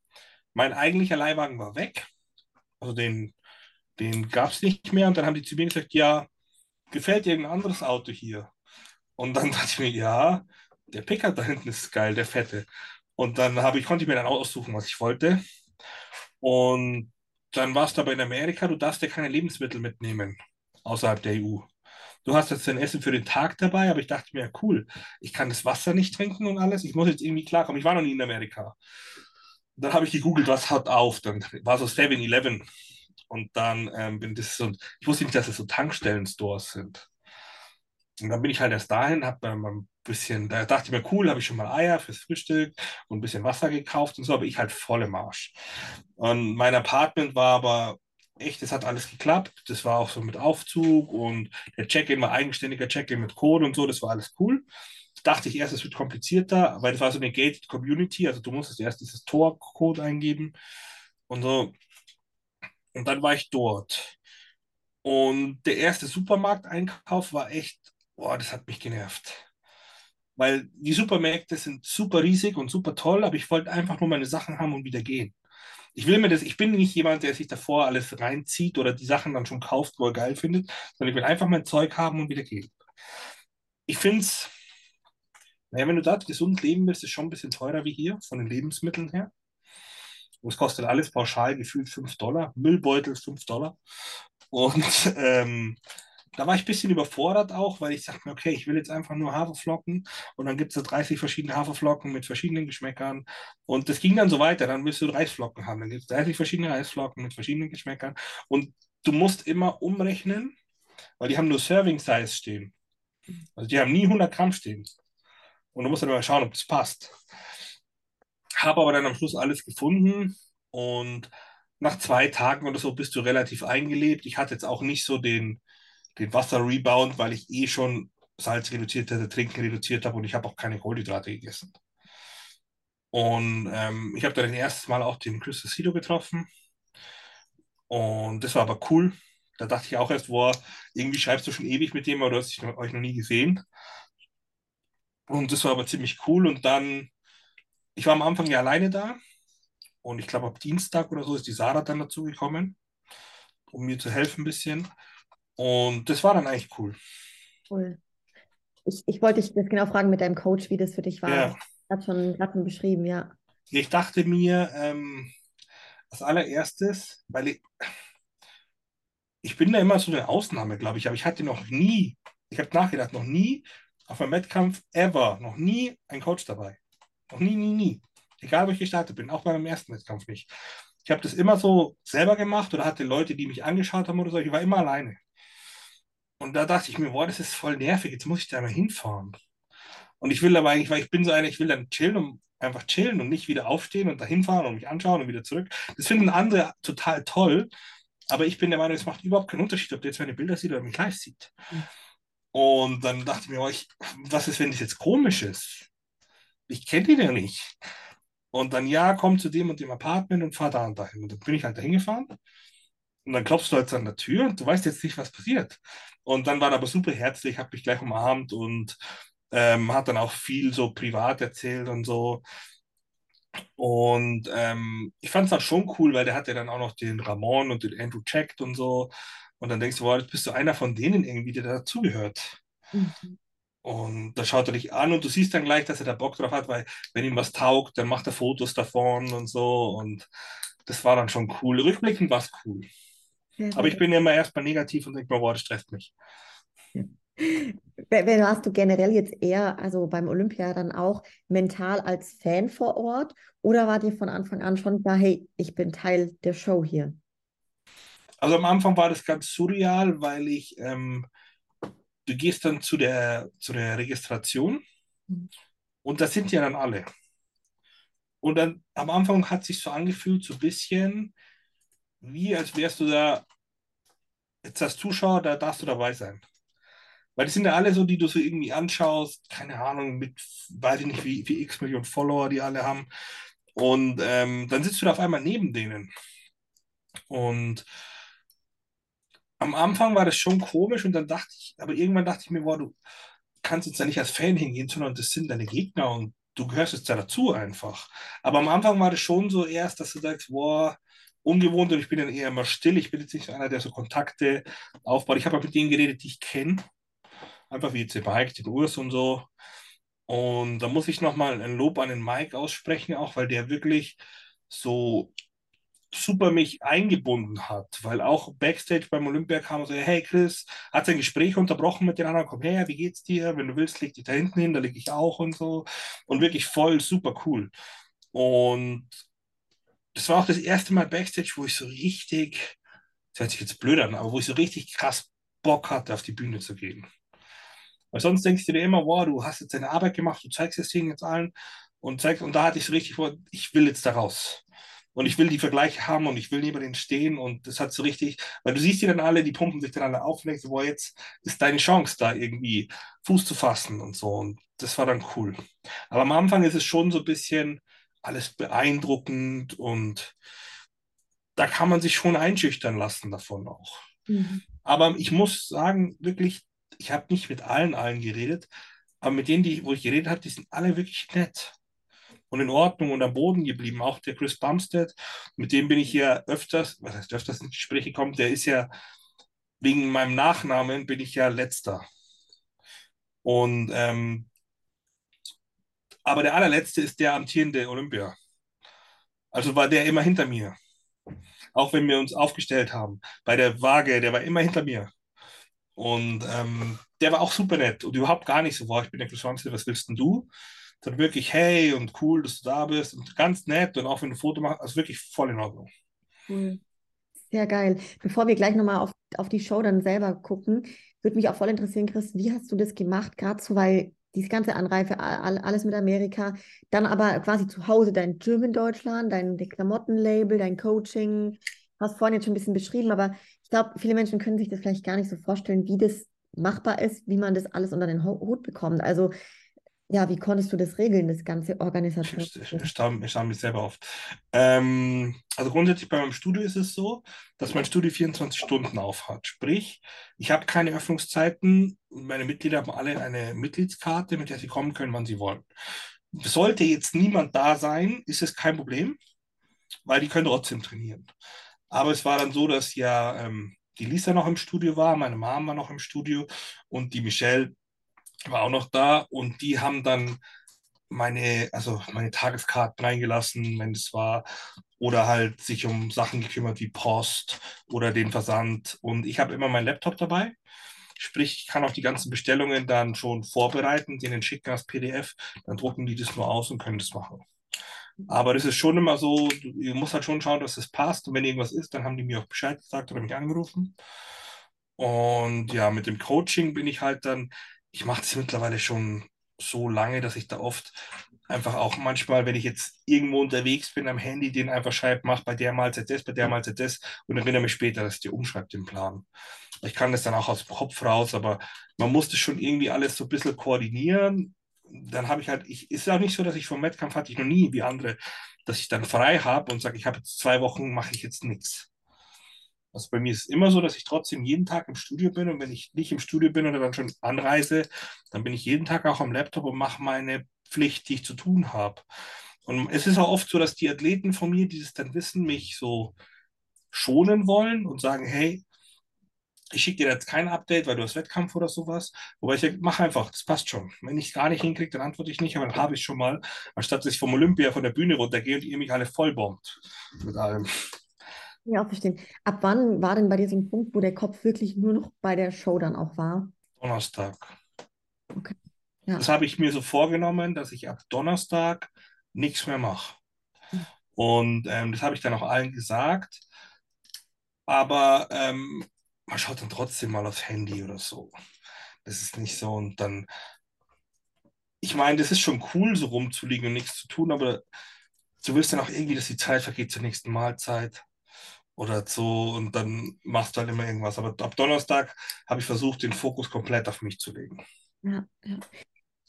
mein eigentlicher Leihwagen war weg. Also den, den gab es nicht mehr. Und dann haben die zu mir gesagt, ja, gefällt dir irgendein anderes Auto hier? Und dann [LAUGHS] dachte ich mir, ja, der Pickup da hinten ist geil, der fette. Und dann habe ich, konnte ich mir dann aussuchen, was ich wollte. Und dann war es aber in Amerika, du darfst ja keine Lebensmittel mitnehmen außerhalb der EU. Du hast jetzt dein Essen für den Tag dabei, aber ich dachte mir, cool, ich kann das Wasser nicht trinken und alles. Ich muss jetzt irgendwie klarkommen. Ich war noch nie in Amerika. Dann habe ich gegoogelt, was hat auf. Dann war so 7-Eleven. Und dann ähm, bin das so, ich wusste nicht, dass es so Tankstellen-Stores sind. Und dann bin ich halt erst dahin, habe dann mal ein bisschen, da dachte ich mir, cool, habe ich schon mal Eier fürs Frühstück und ein bisschen Wasser gekauft und so, aber ich halt voll im Arsch. Und mein Apartment war aber echt, es hat alles geklappt. Das war auch so mit Aufzug und der Check-in war eigenständiger Check-in mit Code und so, das war alles cool. Dachte ich erst, es wird komplizierter, weil das war so eine gated Community, also du musstest erst dieses Tor-Code eingeben und so. Und dann war ich dort. Und der erste Supermarkteinkauf war echt, boah, das hat mich genervt. Weil die Supermärkte sind super riesig und super toll, aber ich wollte einfach nur meine Sachen haben und wieder gehen. Ich will mir das, ich bin nicht jemand, der sich davor alles reinzieht oder die Sachen dann schon kauft, wo er geil findet, sondern ich will einfach mein Zeug haben und wieder gehen. Ich finde es, naja, wenn du dort gesund leben willst, ist es schon ein bisschen teurer wie hier, von den Lebensmitteln her. Und es kostet alles pauschal gefühlt 5 Dollar, Müllbeutel 5 Dollar. Und [LAUGHS] ähm, da war ich ein bisschen überfordert auch, weil ich sagte mir, okay, ich will jetzt einfach nur Haferflocken und dann gibt es da 30 verschiedene Haferflocken mit verschiedenen Geschmäckern und das ging dann so weiter, dann willst du Reisflocken haben, dann gibt es 30 verschiedene Reisflocken mit verschiedenen Geschmäckern und du musst immer umrechnen, weil die haben nur Serving Size stehen. Also die haben nie 100 Gramm stehen. Und du musst dann mal schauen, ob das passt. Habe aber dann am Schluss alles gefunden und nach zwei Tagen oder so bist du relativ eingelebt. Ich hatte jetzt auch nicht so den, den Wasser-Rebound, weil ich eh schon Salz reduziert hatte, Trinken reduziert habe und ich habe auch keine Kohlenhydrate gegessen. Und ähm, ich habe dann das erste Mal auch den Chris Cito getroffen. Und das war aber cool. Da dachte ich auch erst, boah, irgendwie schreibst du schon ewig mit dem, du hast euch noch nie gesehen. Und das war aber ziemlich cool. Und dann, ich war am Anfang ja alleine da. Und ich glaube, ab Dienstag oder so ist die Sarah dann dazu gekommen, um mir zu helfen ein bisschen. Und das war dann eigentlich cool. Cool. Ich, ich wollte dich das genau fragen mit deinem Coach, wie das für dich war. Ja. Hat schon gerade schon beschrieben, ja. Ich dachte mir, ähm, als allererstes, weil ich, ich bin da immer so eine Ausnahme, glaube ich, aber ich hatte noch nie, ich habe nachgedacht, noch nie auf einem Wettkampf ever, noch nie einen Coach dabei. Noch nie, nie, nie. Egal, wo ich gestartet bin, auch bei meinem ersten Wettkampf nicht. Ich habe das immer so selber gemacht oder hatte Leute, die mich angeschaut haben oder so. Ich war immer alleine. Und da dachte ich mir, boah, das ist voll nervig, jetzt muss ich da mal hinfahren. Und ich will aber eigentlich, weil ich bin so einer, ich will dann chillen und einfach chillen und nicht wieder aufstehen und da hinfahren und mich anschauen und wieder zurück. Das finden andere total toll, aber ich bin der Meinung, es macht überhaupt keinen Unterschied, ob der jetzt meine Bilder sieht oder mich live sieht. Mhm. Und dann dachte ich mir, oh, ich, was ist, wenn das jetzt komisch ist? Ich kenne den ja nicht. Und dann, ja, komm zu dem und dem Apartment und fahr da und dahin. Und dann bin ich halt dahin gefahren. Und dann klopfst du halt an der Tür und du weißt jetzt nicht, was passiert. Und dann war er aber super herzlich, hat mich gleich umarmt und ähm, hat dann auch viel so privat erzählt und so. Und ähm, ich fand es halt schon cool, weil der hat ja dann auch noch den Ramon und den Andrew checkt und so. Und dann denkst du, wow, jetzt bist du einer von denen irgendwie, der dazugehört. Mhm. Und da schaut er dich an und du siehst dann gleich, dass er da Bock drauf hat, weil wenn ihm was taugt, dann macht er Fotos davon und so. Und das war dann schon cool. Rückblickend war es cool. Aber ich bin immer erstmal negativ und denke mir, boah, das stresst mich. Wenn hast du generell jetzt eher, also beim Olympia dann auch mental als Fan vor Ort oder war dir von Anfang an schon klar, hey, ich bin Teil der Show hier? Also am Anfang war das ganz surreal, weil ich, ähm, du gehst dann zu der, zu der Registration mhm. und da sind ja dann alle. Und dann am Anfang hat sich so angefühlt, so ein bisschen wie, als wärst du da jetzt als Zuschauer, da darfst du dabei sein. Weil die sind ja alle so, die du so irgendwie anschaust, keine Ahnung, mit, weiß ich nicht, wie, wie x Millionen Follower die alle haben. Und ähm, dann sitzt du da auf einmal neben denen. Und am Anfang war das schon komisch und dann dachte ich, aber irgendwann dachte ich mir, boah, du kannst jetzt da nicht als Fan hingehen, sondern das sind deine Gegner und du gehörst jetzt da dazu einfach. Aber am Anfang war das schon so erst, dass du sagst, boah, ungewohnt und ich bin dann eher immer still. Ich bin jetzt nicht einer, der so Kontakte aufbaut. Ich habe auch mit denen geredet, die ich kenne. Einfach wie jetzt der Mike, den Urs und so. Und da muss ich nochmal ein Lob an den Mike aussprechen, auch weil der wirklich so super mich eingebunden hat, weil auch Backstage beim Olympia kam und so, hey Chris, hat sein Gespräch unterbrochen mit den anderen, komm her, wie geht's dir? Wenn du willst, leg dich da hinten hin, da leg ich auch und so. Und wirklich voll super cool. Und das war auch das erste Mal Backstage, wo ich so richtig, das hört sich jetzt blöd an, aber wo ich so richtig krass Bock hatte, auf die Bühne zu gehen. Weil sonst denkst du dir immer, wow, du hast jetzt deine Arbeit gemacht, du zeigst es denen jetzt allen und zeigst, und da hatte ich so richtig vor, ich will jetzt da raus. Und ich will die Vergleiche haben und ich will neben denen stehen und das hat so richtig, weil du siehst die dann alle, die pumpen sich dann alle auf und denkst, boah, jetzt ist deine Chance da irgendwie Fuß zu fassen und so und das war dann cool. Aber am Anfang ist es schon so ein bisschen alles beeindruckend und da kann man sich schon einschüchtern lassen davon auch. Mhm. Aber ich muss sagen, wirklich, ich habe nicht mit allen allen geredet, aber mit denen, die, wo ich geredet habe, die sind alle wirklich nett und in Ordnung und am Boden geblieben. Auch der Chris Bumstead, mit dem bin ich ja öfters, was heißt öfters in Gespräche gekommen, der ist ja wegen meinem Nachnamen bin ich ja letzter. Und ähm, aber der allerletzte ist der amtierende Olympia. Also war der immer hinter mir. Auch wenn wir uns aufgestellt haben. Bei der Waage, der war immer hinter mir. Und ähm, der war auch super nett und überhaupt gar nicht so, wow, ich bin der Chris Ramsey, was willst denn du? Sondern wirklich, hey und cool, dass du da bist und ganz nett und auch wenn du ein Foto machst, also wirklich voll in Ordnung. Sehr geil. Bevor wir gleich nochmal auf, auf die Show dann selber gucken, würde mich auch voll interessieren, Chris, wie hast du das gemacht? Gerade so, weil diese ganze Anreife, alles mit Amerika, dann aber quasi zu Hause dein Gym in Deutschland, dein Klamottenlabel, dein Coaching, hast vorhin jetzt schon ein bisschen beschrieben, aber ich glaube, viele Menschen können sich das vielleicht gar nicht so vorstellen, wie das machbar ist, wie man das alles unter den Hut bekommt. Also ja, wie konntest du das regeln, das ganze Organisation? Ich, ich, ich, staune, ich mich selber oft. Ähm, also grundsätzlich bei meinem Studio ist es so, dass mein Studio 24 Stunden aufhat. Sprich, ich habe keine Öffnungszeiten. Meine Mitglieder haben alle eine Mitgliedskarte, mit der sie kommen können, wann sie wollen. Sollte jetzt niemand da sein, ist es kein Problem, weil die können trotzdem trainieren. Aber es war dann so, dass ja ähm, die Lisa noch im Studio war, meine Mom war noch im Studio und die Michelle war auch noch da und die haben dann meine, also meine Tageskarten reingelassen, wenn es war, oder halt sich um Sachen gekümmert wie Post oder den Versand. Und ich habe immer meinen Laptop dabei. Sprich, ich kann auch die ganzen Bestellungen dann schon vorbereiten, denen schicken als PDF, dann drucken die das nur aus und können das machen. Aber das ist schon immer so, du musst halt schon schauen, dass es passt. Und wenn irgendwas ist, dann haben die mir auch Bescheid gesagt oder mich angerufen. Und ja, mit dem Coaching bin ich halt dann, ich mache das mittlerweile schon so lange, dass ich da oft einfach auch manchmal, wenn ich jetzt irgendwo unterwegs bin am Handy, den einfach schreibe, mach bei der Mahlzeit das, bei der Mahlzeit das und erinnere mich später, dass ich dir umschreibt den Plan. Ich kann das dann auch aus dem Kopf raus, aber man muss das schon irgendwie alles so ein bisschen koordinieren. Dann habe ich halt, ich, ist auch nicht so, dass ich vom Wettkampf hatte ich noch nie wie andere, dass ich dann frei habe und sage, ich habe jetzt zwei Wochen, mache ich jetzt nichts. Also bei mir ist es immer so, dass ich trotzdem jeden Tag im Studio bin und wenn ich nicht im Studio bin oder dann schon anreise, dann bin ich jeden Tag auch am Laptop und mache meine Pflicht, die ich zu tun habe. Und es ist auch oft so, dass die Athleten von mir, die das dann wissen, mich so schonen wollen und sagen, hey, ich schicke dir jetzt kein Update, weil du hast Wettkampf oder sowas. Wobei ich sage, mach einfach, das passt schon. Wenn ich es gar nicht hinkriege, dann antworte ich nicht, aber dann habe ich schon mal, anstatt dass ich vom Olympia von der Bühne runtergehe und ihr mich alle vollbombt mit allem. Ja, verstehen. Ab wann war denn bei dir so ein Punkt, wo der Kopf wirklich nur noch bei der Show dann auch war? Donnerstag. Okay. Ja. Das habe ich mir so vorgenommen, dass ich ab Donnerstag nichts mehr mache. Und ähm, das habe ich dann auch allen gesagt. Aber ähm, man schaut dann trotzdem mal aufs Handy oder so. Das ist nicht so. Und dann, ich meine, das ist schon cool, so rumzuliegen und nichts zu tun, aber du willst dann auch irgendwie, dass die Zeit vergeht zur nächsten Mahlzeit oder so und dann machst du halt immer irgendwas. Aber ab Donnerstag habe ich versucht, den Fokus komplett auf mich zu legen. Ja, ja.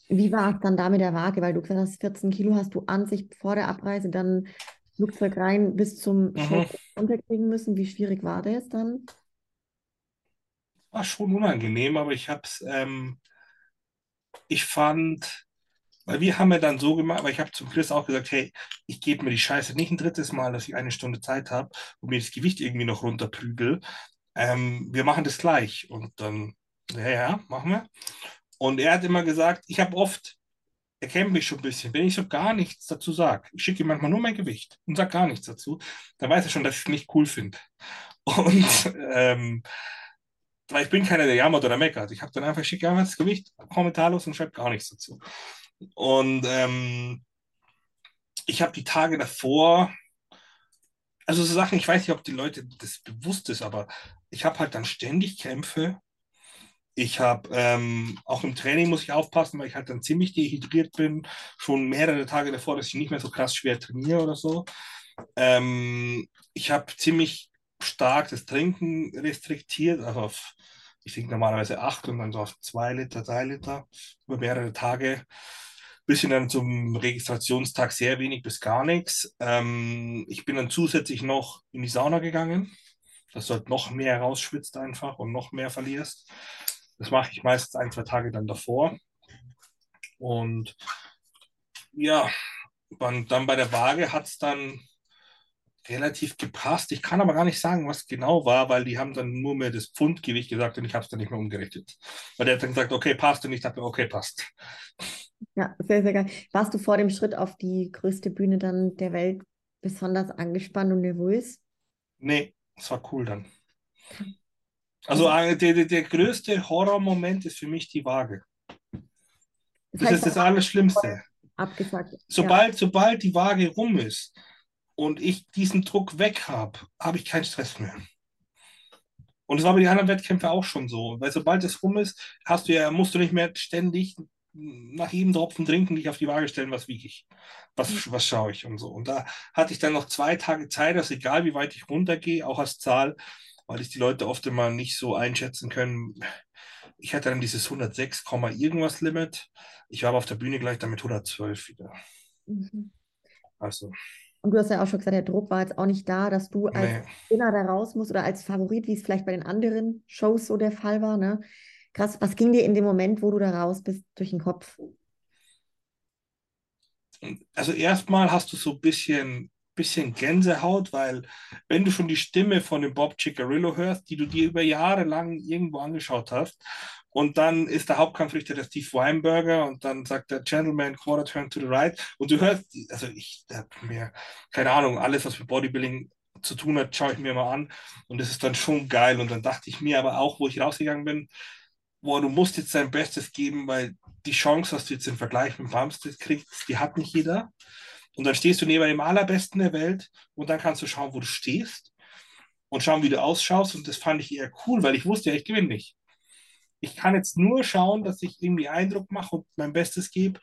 Wie war es dann da mit der Waage? Weil du gesagt hast, 14 Kilo hast du an sich vor der Abreise dann Flugzeug rein bis zum Mhm. unterkriegen müssen. Wie schwierig war das dann? War schon unangenehm, aber ich habe es, ähm, ich fand, weil wir haben ja dann so gemacht, aber ich habe zum Chris auch gesagt, hey, ich gebe mir die Scheiße nicht ein drittes Mal, dass ich eine Stunde Zeit habe und mir das Gewicht irgendwie noch runterprügel. Ähm, wir machen das gleich. Und dann, ja, ja, machen wir. Und er hat immer gesagt, ich habe oft, er kennt mich schon ein bisschen, wenn ich so gar nichts dazu sage, ich schicke ihm manchmal nur mein Gewicht und sage gar nichts dazu, dann weiß er schon, dass ich es nicht cool finde. [LAUGHS] Und ähm, weil ich bin keiner, der jammert oder meckert. Ich habe dann einfach, schicke einfach das Gewicht kommentarlos und schreibe gar nichts dazu. Und ähm, ich habe die Tage davor, also so Sachen, ich weiß nicht, ob die Leute das bewusst ist, aber ich habe halt dann ständig Kämpfe. Ich habe ähm, auch im Training muss ich aufpassen, weil ich halt dann ziemlich dehydriert bin, schon mehrere Tage davor, dass ich nicht mehr so krass schwer trainiere oder so. Ähm, ich habe ziemlich stark das Trinken restriktiert, also auf, ich trinke normalerweise acht und dann so auf zwei Liter, drei Liter über mehrere Tage. Bisschen dann zum Registrationstag sehr wenig bis gar nichts. Ähm, ich bin dann zusätzlich noch in die Sauna gegangen, dass du halt noch mehr rausschwitzt einfach und noch mehr verlierst. Das mache ich meistens ein, zwei Tage dann davor. Und ja, dann bei der Waage hat es dann relativ gepasst. Ich kann aber gar nicht sagen, was genau war, weil die haben dann nur mir das Pfundgewicht gesagt und ich habe es dann nicht mehr umgerechnet. Weil der hat dann gesagt, okay, passt und ich dachte, okay, passt. Ja, sehr, sehr geil. Warst du vor dem Schritt auf die größte Bühne dann der Welt besonders angespannt und nervös? Nee, es war cool dann. [LAUGHS] Also äh, der, der, der größte Horrormoment ist für mich die Waage. Das, heißt, ist das Allerschlimmste. abgesagt. Sobald, sobald die Waage rum ist und ich diesen Druck weg habe, habe ich keinen Stress mehr. Und es war bei den anderen Wettkämpfen auch schon so. Weil sobald es rum ist, hast du ja, musst du nicht mehr ständig nach jedem Tropfen trinken, dich auf die Waage stellen, was wiege ich, was, was schaue ich und so. Und da hatte ich dann noch zwei Tage Zeit, dass egal wie weit ich runtergehe, auch als Zahl, weil ich die Leute oft immer nicht so einschätzen können. Ich hatte dann dieses 106, irgendwas Limit. Ich war aber auf der Bühne gleich damit 112 wieder. Mhm. Also. Und du hast ja auch schon gesagt, der Druck war jetzt auch nicht da, dass du als nee. Gewinner da raus musst oder als Favorit, wie es vielleicht bei den anderen Shows so der Fall war. Ne? Krass, was ging dir in dem Moment, wo du da raus bist, durch den Kopf? Also erstmal hast du so ein bisschen, bisschen Gänsehaut, weil wenn du schon die Stimme von dem Bob Ciccarillo hörst, die du dir über Jahre lang irgendwo angeschaut hast, und dann ist der Hauptkampfrichter der Steve Weinberger und dann sagt der Gentleman Quarter Turn to the Right und du hörst, also ich habe mir, keine Ahnung, alles, was mit Bodybuilding zu tun hat, schaue ich mir mal an und das ist dann schon geil und dann dachte ich mir aber auch, wo ich rausgegangen bin, boah, du musst jetzt dein Bestes geben, weil die Chance, dass du jetzt im Vergleich mit Bumstead kriegst, die hat nicht jeder. Und dann stehst du neben dem Allerbesten der Welt und dann kannst du schauen, wo du stehst und schauen, wie du ausschaust. Und das fand ich eher cool, weil ich wusste ja, ich gewinne nicht. Ich kann jetzt nur schauen, dass ich irgendwie Eindruck mache und mein Bestes gebe.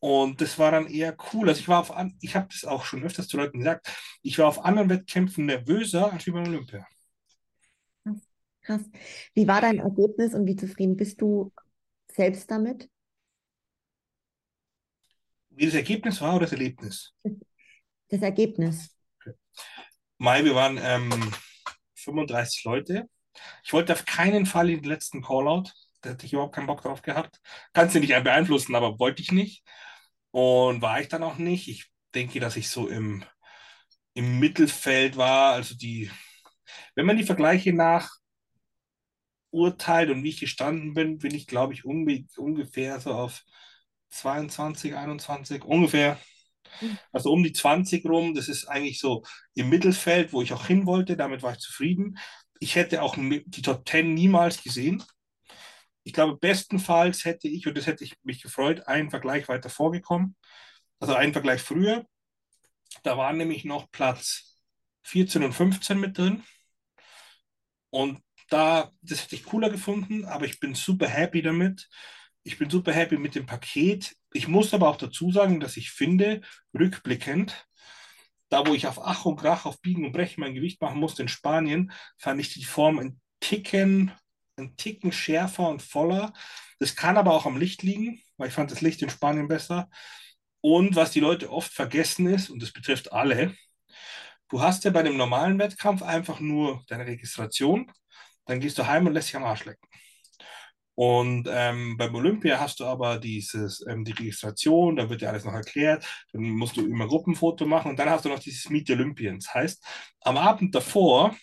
Und das war dann eher cool. Also ich war auf, ich habe das auch schon öfters zu Leuten gesagt, ich war auf anderen Wettkämpfen nervöser als über Olympia. Krass. Wie war dein Ergebnis und wie zufrieden bist du selbst damit? Wie das Ergebnis war oder das Erlebnis? Das Ergebnis. Okay. Mai, wir waren ähm, 35 Leute. Ich wollte auf keinen Fall in den letzten Callout. Da hätte ich überhaupt keinen Bock drauf gehabt. Kannst du nicht beeinflussen, aber wollte ich nicht. Und war ich dann auch nicht. Ich denke, dass ich so im, im Mittelfeld war. Also die, wenn man die Vergleiche nach urteilt und wie ich gestanden bin, bin ich, glaube ich, unge ungefähr so auf 22, 21, ungefähr. Also um die 20 rum, das ist eigentlich so im Mittelfeld, wo ich auch hin wollte, damit war ich zufrieden. Ich hätte auch die Top 10 niemals gesehen. Ich glaube, bestenfalls hätte ich, und das hätte ich mich gefreut, einen Vergleich weiter vorgekommen. Also einen Vergleich früher. Da waren nämlich noch Platz 14 und 15 mit drin. Und da, das hätte ich cooler gefunden, aber ich bin super happy damit, ich bin super happy mit dem Paket. Ich muss aber auch dazu sagen, dass ich finde, rückblickend, da wo ich auf Ach und Krach, auf Biegen und Brechen mein Gewicht machen musste in Spanien, fand ich die Form ein Ticken, ein Ticken schärfer und voller. Das kann aber auch am Licht liegen, weil ich fand das Licht in Spanien besser. Und was die Leute oft vergessen ist, und das betrifft alle, du hast ja bei dem normalen Wettkampf einfach nur deine Registration, dann gehst du heim und lässt dich am Arsch lecken. Und ähm, beim Olympia hast du aber dieses, ähm, die Registration, da wird dir alles noch erklärt, dann musst du immer Gruppenfoto machen und dann hast du noch dieses Meet Olympians. Heißt, am Abend davor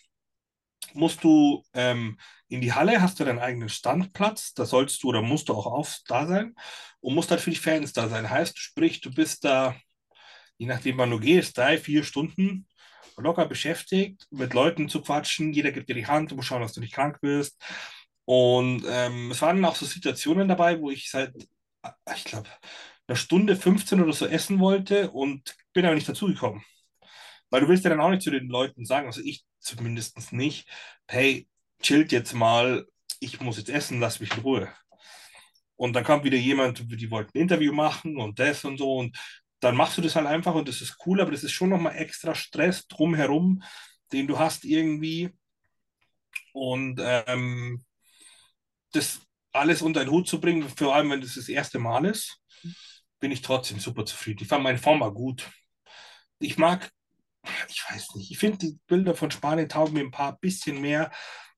musst du ähm, in die Halle, hast du deinen eigenen Standplatz, da sollst du oder musst du auch auf da sein und musst halt für die Fans da sein. Heißt, sprich, du bist da, je nachdem wann du gehst, drei, vier Stunden locker beschäftigt, mit Leuten zu quatschen, jeder gibt dir die Hand, du musst schauen, dass du nicht krank wirst und ähm, es waren auch so Situationen dabei, wo ich seit, ich glaube, einer Stunde 15 oder so essen wollte und bin aber nicht dazugekommen. Weil du willst ja dann auch nicht zu den Leuten sagen, also ich zumindest nicht, hey, chillt jetzt mal, ich muss jetzt essen, lass mich in Ruhe. Und dann kam wieder jemand, die wollten ein Interview machen und das und so und dann machst du das halt einfach und das ist cool, aber das ist schon nochmal extra Stress drumherum, den du hast irgendwie. Und ähm, das alles unter den Hut zu bringen, vor allem wenn das das erste Mal ist, bin ich trotzdem super zufrieden. Ich fand meine Form mal gut. Ich mag, ich weiß nicht, ich finde die Bilder von Spanien taugen mir ein paar bisschen mehr,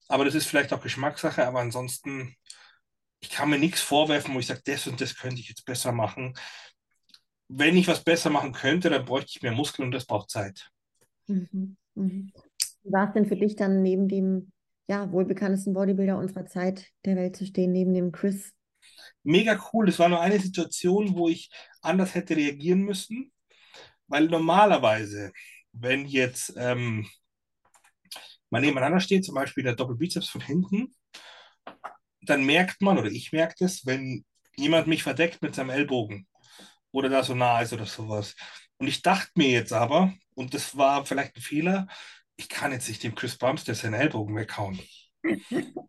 aber das ist vielleicht auch Geschmackssache, aber ansonsten, ich kann mir nichts vorwerfen, wo ich sage, das und das könnte ich jetzt besser machen. Wenn ich was besser machen könnte, dann bräuchte ich mehr Muskeln und das braucht Zeit. Mhm. Mhm. War es denn für dich dann neben dem ja, wohl bekanntesten Bodybuilder unserer Zeit der Welt zu stehen, neben dem Chris. Mega cool. Das war nur eine Situation, wo ich anders hätte reagieren müssen, weil normalerweise, wenn jetzt ähm, man nebeneinander steht, zum Beispiel der Doppelbizeps von hinten, dann merkt man, oder ich merke das, wenn jemand mich verdeckt mit seinem Ellbogen oder da so nah ist oder sowas. Und ich dachte mir jetzt aber, und das war vielleicht ein Fehler, ich kann jetzt nicht dem Chris Bumstead seinen Ellbogen weghauen.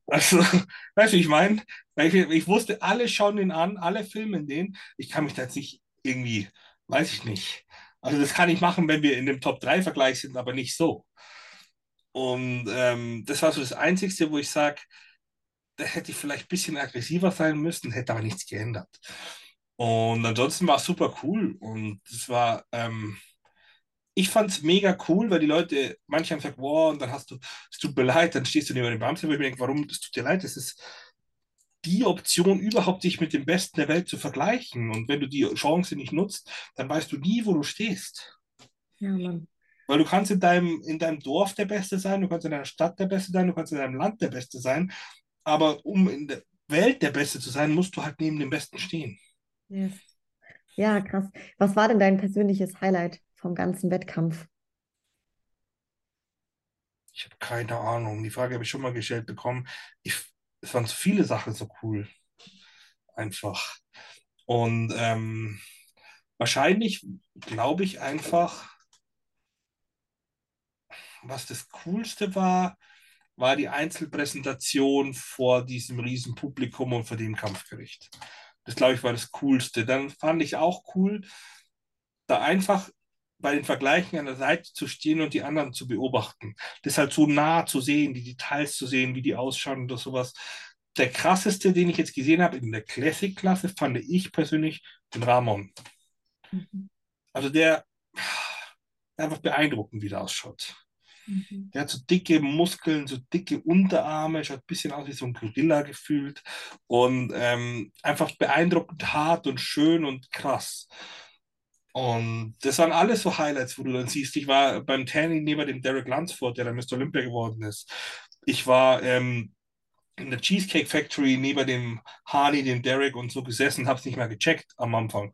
Also, [LAUGHS] weißt du, ich meine, ich, ich wusste, alle schauen den an, alle filmen den. Ich kann mich da jetzt nicht irgendwie, weiß ich nicht. Also, das kann ich machen, wenn wir in dem Top-3-Vergleich sind, aber nicht so. Und ähm, das war so das Einzige, wo ich sage, da hätte ich vielleicht ein bisschen aggressiver sein müssen, hätte aber nichts geändert. Und ansonsten war es super cool und es war, ähm, ich fand es mega cool, weil die Leute, manche haben gesagt, wow, und dann hast du, es tut mir leid, dann stehst du neben dem Beamten, wo ich mir denke, warum, es tut dir leid, das ist die Option, überhaupt dich mit dem Besten der Welt zu vergleichen. Und wenn du die Chance nicht nutzt, dann weißt du nie, wo du stehst. Ja, Mann. Weil du kannst in deinem, in deinem Dorf der Beste sein, du kannst in deiner Stadt der Beste sein, du kannst in deinem Land der Beste sein. Aber um in der Welt der Beste zu sein, musst du halt neben dem Besten stehen. Yes. Ja, krass. Was war denn dein persönliches Highlight vom ganzen Wettkampf? Ich habe keine Ahnung. Die Frage habe ich schon mal gestellt bekommen. Ich, es waren so viele Sachen so cool. Einfach. Und ähm, wahrscheinlich glaube ich einfach, was das Coolste war, war die Einzelpräsentation vor diesem riesen Publikum und vor dem Kampfgericht. Das glaube ich war das Coolste. Dann fand ich auch cool, da einfach bei den Vergleichen an der Seite zu stehen und die anderen zu beobachten. Das halt so nah zu sehen, die Details zu sehen, wie die ausschauen oder sowas. Der krasseste, den ich jetzt gesehen habe in der Classic-Klasse, fand ich persönlich den Ramon. Mhm. Also der einfach beeindruckend, wie der ausschaut. Mhm. Der hat so dicke Muskeln, so dicke Unterarme, schaut ein bisschen aus wie so ein Gorilla gefühlt und ähm, einfach beeindruckend hart und schön und krass. Und das waren alles so Highlights, wo du dann siehst, ich war beim Tanning neben dem Derek Lunsford, der dann Mr. Olympia geworden ist. Ich war ähm, in der Cheesecake Factory neben dem Harley, dem Derek und so gesessen, habe es nicht mehr gecheckt am Anfang.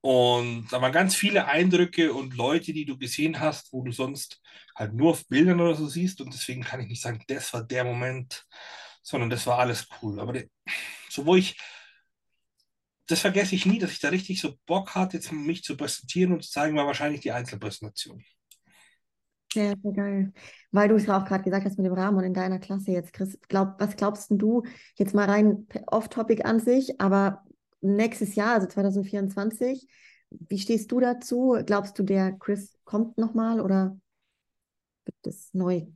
Und da waren ganz viele Eindrücke und Leute, die du gesehen hast, wo du sonst halt nur auf Bildern oder so siehst. Und deswegen kann ich nicht sagen, das war der Moment, sondern das war alles cool. Aber der, so wo ich das vergesse ich nie, dass ich da richtig so Bock hatte, jetzt mich zu präsentieren und zu zeigen, war wahrscheinlich die Einzelpräsentation. Sehr, sehr geil. Weil du es auch gerade gesagt hast mit dem Rahmen in deiner Klasse jetzt, Chris. Glaub, was glaubst denn du, jetzt mal rein off-topic an sich, aber nächstes Jahr, also 2024, wie stehst du dazu? Glaubst du, der Chris kommt nochmal oder wird es neu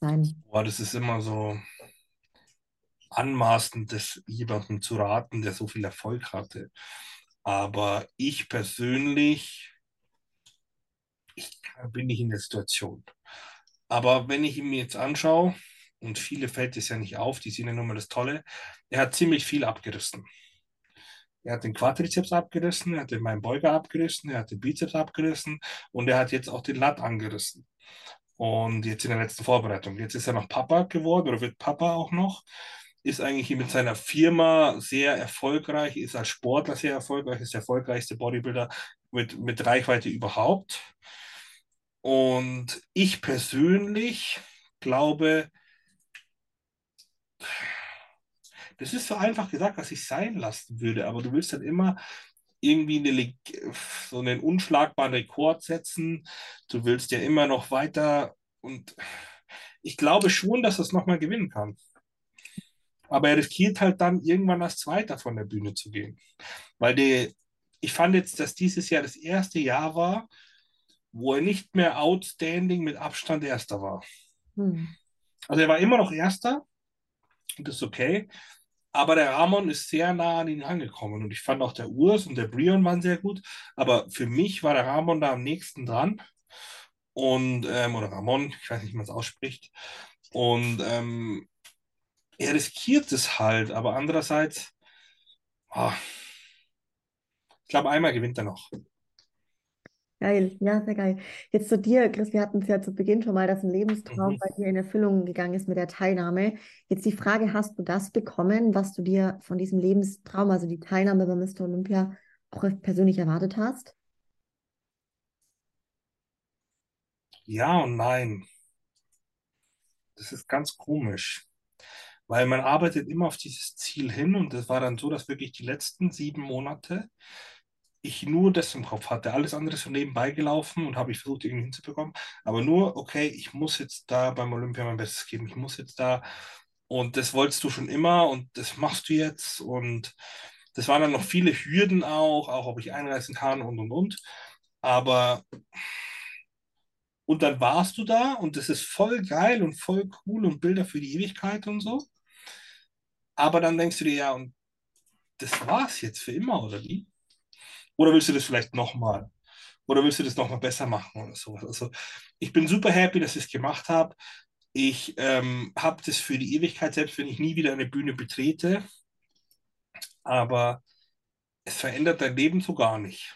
sein? Boah, das ist immer so anmaßend, das jemandem zu raten, der so viel Erfolg hatte. Aber ich persönlich, ich bin nicht in der Situation. Aber wenn ich ihn mir jetzt anschaue, und viele fällt es ja nicht auf, die sehen ja nur mal das Tolle, er hat ziemlich viel abgerissen. Er hat den Quadrizeps abgerissen, er hat den meinen Beuger abgerissen, er hat den Bizeps abgerissen und er hat jetzt auch den Lat angerissen. Und jetzt in der letzten Vorbereitung. Jetzt ist er noch Papa geworden oder wird Papa auch noch. Ist eigentlich mit seiner Firma sehr erfolgreich, ist als Sportler sehr erfolgreich, ist der erfolgreichste Bodybuilder mit, mit Reichweite überhaupt. Und ich persönlich glaube, das ist so einfach gesagt, was ich sein lassen würde, aber du willst dann immer irgendwie eine, so einen unschlagbaren Rekord setzen. Du willst ja immer noch weiter und ich glaube schon, dass das nochmal gewinnen kann. Aber er riskiert halt dann irgendwann als Zweiter von der Bühne zu gehen. Weil die, ich fand jetzt, dass dieses Jahr das erste Jahr war, wo er nicht mehr outstanding mit Abstand Erster war. Hm. Also er war immer noch Erster und das ist okay. Aber der Ramon ist sehr nah an ihn angekommen und ich fand auch der Urs und der Brion waren sehr gut. Aber für mich war der Ramon da am nächsten dran. Und, ähm, oder Ramon, ich weiß nicht, wie man es ausspricht. Und ähm, er riskiert es halt, aber andererseits, oh, ich glaube, einmal gewinnt er noch. Geil, ja, sehr geil. Jetzt zu dir, Chris, wir hatten es ja zu Beginn schon mal, dass ein Lebenstraum mhm. bei dir in Erfüllung gegangen ist mit der Teilnahme. Jetzt die Frage, hast du das bekommen, was du dir von diesem Lebenstraum, also die Teilnahme bei Mr. Olympia, auch persönlich erwartet hast? Ja und nein. Das ist ganz komisch, weil man arbeitet immer auf dieses Ziel hin und das war dann so, dass wirklich die letzten sieben Monate ich nur das im Kopf hatte. Alles andere ist so nebenbei gelaufen und habe ich versucht, irgendwie hinzubekommen. Aber nur, okay, ich muss jetzt da beim Olympia mein Bestes geben. Ich muss jetzt da. Und das wolltest du schon immer und das machst du jetzt. Und das waren dann noch viele Hürden auch, auch ob ich einreisen kann und und und. Aber. Und dann warst du da und das ist voll geil und voll cool und Bilder für die Ewigkeit und so. Aber dann denkst du dir, ja, und das war's jetzt für immer, oder wie? Oder willst du das vielleicht nochmal? Oder willst du das nochmal besser machen oder sowas? Also ich bin super happy, dass ich es gemacht habe. Ich ähm, habe das für die Ewigkeit, selbst wenn ich nie wieder eine Bühne betrete. Aber es verändert dein Leben so gar nicht.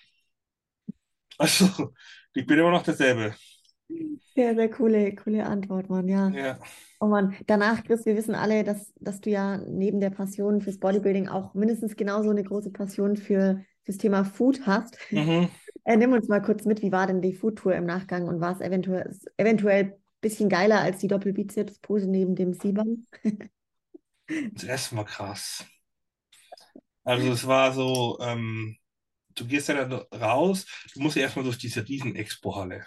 Also, ich bin immer noch derselbe. Sehr, sehr coole, coole Antwort, Mann, ja. ja. Oh Mann, danach, Chris, wir wissen alle, dass, dass du ja neben der Passion fürs Bodybuilding auch mindestens genauso eine große Passion für das Thema Food hast. Mhm. Äh, nimm uns mal kurz mit, wie war denn die Foodtour im Nachgang und war es eventuell, eventuell ein bisschen geiler als die Doppelbizeps-Pose neben dem Siebern? [LAUGHS] das Essen war krass. Also es war so, ähm, du gehst ja dann raus, du musst ja erstmal durch diese riesen Expo-Halle.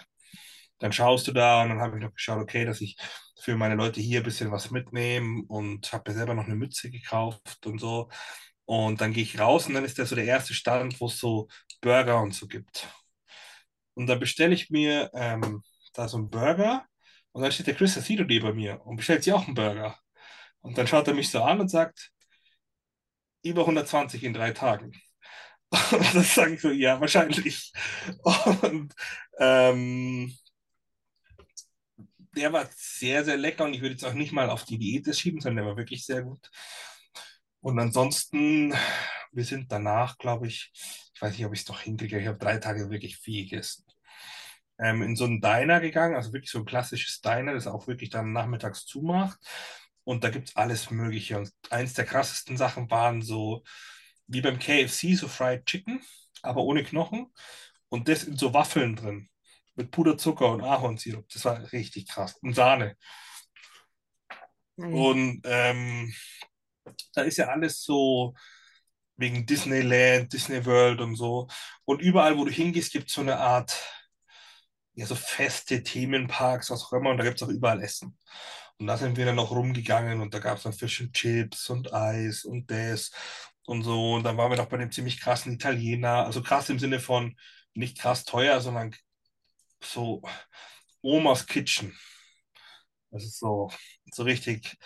Dann schaust du da und dann habe ich noch geschaut, okay, dass ich für meine Leute hier ein bisschen was mitnehme und habe mir selber noch eine Mütze gekauft und so. Und dann gehe ich raus und dann ist das so der erste Stand, wo es so Burger und so gibt. Und dann bestelle ich mir ähm, da so einen Burger und dann steht der Chris Asilo neben mir und bestellt sich auch einen Burger. Und dann schaut er mich so an und sagt, über 120 in drei Tagen. [LAUGHS] Und das sage ich so, ja, wahrscheinlich. [LAUGHS] Und ähm, der war sehr, sehr lecker und ich würde jetzt auch nicht mal auf die Diät schieben, sondern der war wirklich sehr gut. Und ansonsten, wir sind danach, glaube ich, ich weiß nicht, ob ich es noch hinkriege, ich habe drei Tage wirklich viel gegessen. Ähm, in so einen Diner gegangen, also wirklich so ein klassisches Diner, das auch wirklich dann nachmittags zumacht. Und da gibt es alles Mögliche. Und eins der krassesten Sachen waren so, wie beim KFC, so Fried Chicken, aber ohne Knochen. Und das in so Waffeln drin. Mit Puderzucker und Ahornsirup. Das war richtig krass. Und Sahne. Nein. Und ähm, da ist ja alles so wegen Disneyland, Disney World und so. Und überall, wo du hingehst, gibt es so eine Art, ja, so feste Themenparks, was auch immer, und da gibt es auch überall Essen. Und da sind wir dann noch rumgegangen und da gab es dann Fish and Chips und Eis und das und so. Und dann waren wir noch bei dem ziemlich krassen Italiener. Also krass im Sinne von nicht krass teuer, sondern so Omas Kitchen. Das ist so, so richtig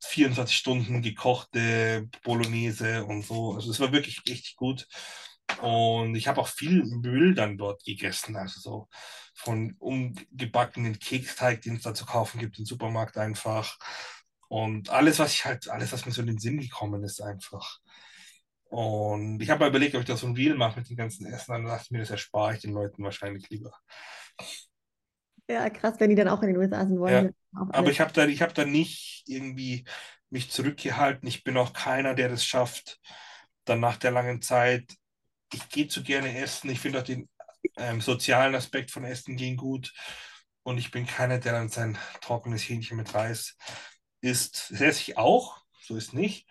24 Stunden gekochte Bolognese und so. Also es war wirklich richtig gut. Und ich habe auch viel Müll dann dort gegessen. Also so von umgebackenen Keksteig, den es da zu kaufen gibt im Supermarkt einfach. Und alles, was ich halt, alles, was mir so in den Sinn gekommen ist, einfach. Und ich habe mal überlegt, ob ich das so ein Reel mache mit dem ganzen Essen. Dann dachte ich mir, das erspare ich den Leuten wahrscheinlich lieber. Ja, krass, wenn die dann auch in den USA sind wollen. Ja, aber ich habe da, hab da nicht irgendwie mich zurückgehalten. Ich bin auch keiner, der das schafft, dann nach der langen Zeit. Ich gehe zu gerne essen. Ich finde auch den ähm, sozialen Aspekt von Essen gehen gut. Und ich bin keiner, der dann sein trockenes Hähnchen mit Reis isst. Das esse ich auch, so ist nicht.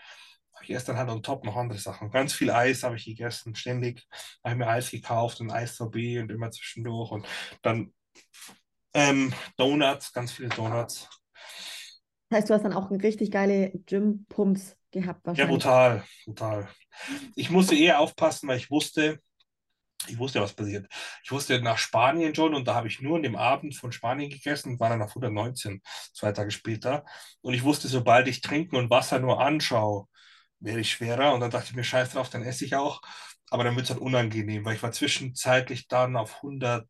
Ich dann halt on top noch andere Sachen. Ganz viel Eis habe ich gegessen, ständig. Habe mir Eis gekauft und Eis sorbet und immer zwischendurch. Und dann ähm, Donuts, ganz viele Donuts. Das heißt, du hast dann auch richtig geile Gym-Pumps gehabt wahrscheinlich. Ja, brutal, brutal. Ich musste eher aufpassen, weil ich wusste, ich wusste, was passiert. Ich wusste nach Spanien schon und da habe ich nur an dem Abend von Spanien gegessen und war dann auf 119, zwei Tage später. Und ich wusste, sobald ich Trinken und Wasser nur anschaue, wäre ich schwerer. Und dann dachte ich mir, scheiß drauf, dann esse ich auch. Aber dann wird es halt unangenehm, weil ich war zwischenzeitlich dann auf 100,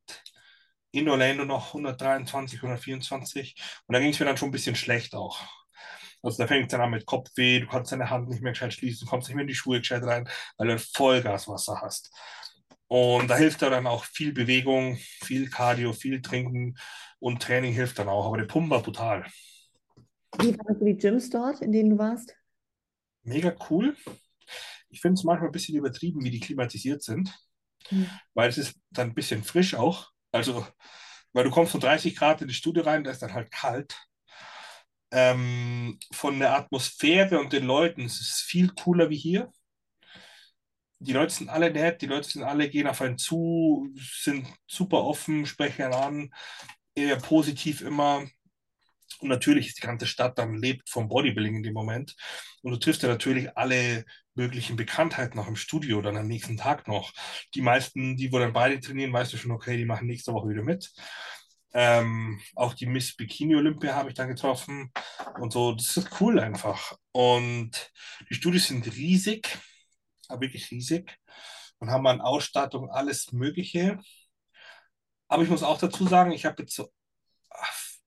in Orlando noch 123, 124 und da ging es mir dann schon ein bisschen schlecht auch. Also da fängt es dann an mit Kopfweh, du kannst deine Hand nicht mehr gescheit schließen, du kommst nicht mehr in die Schuhe gescheit rein, weil du Vollgaswasser hast. Und da hilft dann auch viel Bewegung, viel Cardio, viel Trinken und Training hilft dann auch. Aber der Pump war brutal. Wie du die Gyms dort, in denen du warst? Mega cool. Ich finde es manchmal ein bisschen übertrieben, wie die klimatisiert sind, mhm. weil es ist dann ein bisschen frisch auch. Also, weil du kommst von 30 Grad in die Studio rein, da ist dann halt kalt. Ähm, von der Atmosphäre und den Leuten es ist es viel cooler wie hier. Die Leute sind alle nett, die Leute sind alle, gehen auf einen zu, sind super offen, sprechen einen an, eher positiv immer. Und natürlich ist die ganze Stadt dann lebt vom Bodybuilding in dem Moment. Und du triffst ja natürlich alle möglichen Bekanntheiten noch im Studio dann am nächsten Tag noch. Die meisten, die wo dann beide trainieren, weißt du schon, okay, die machen nächste Woche wieder mit. Ähm, auch die Miss Bikini Olympia habe ich dann getroffen und so. Das ist cool einfach. Und die Studios sind riesig, aber wirklich riesig und haben an Ausstattung alles Mögliche. Aber ich muss auch dazu sagen, ich habe jetzt so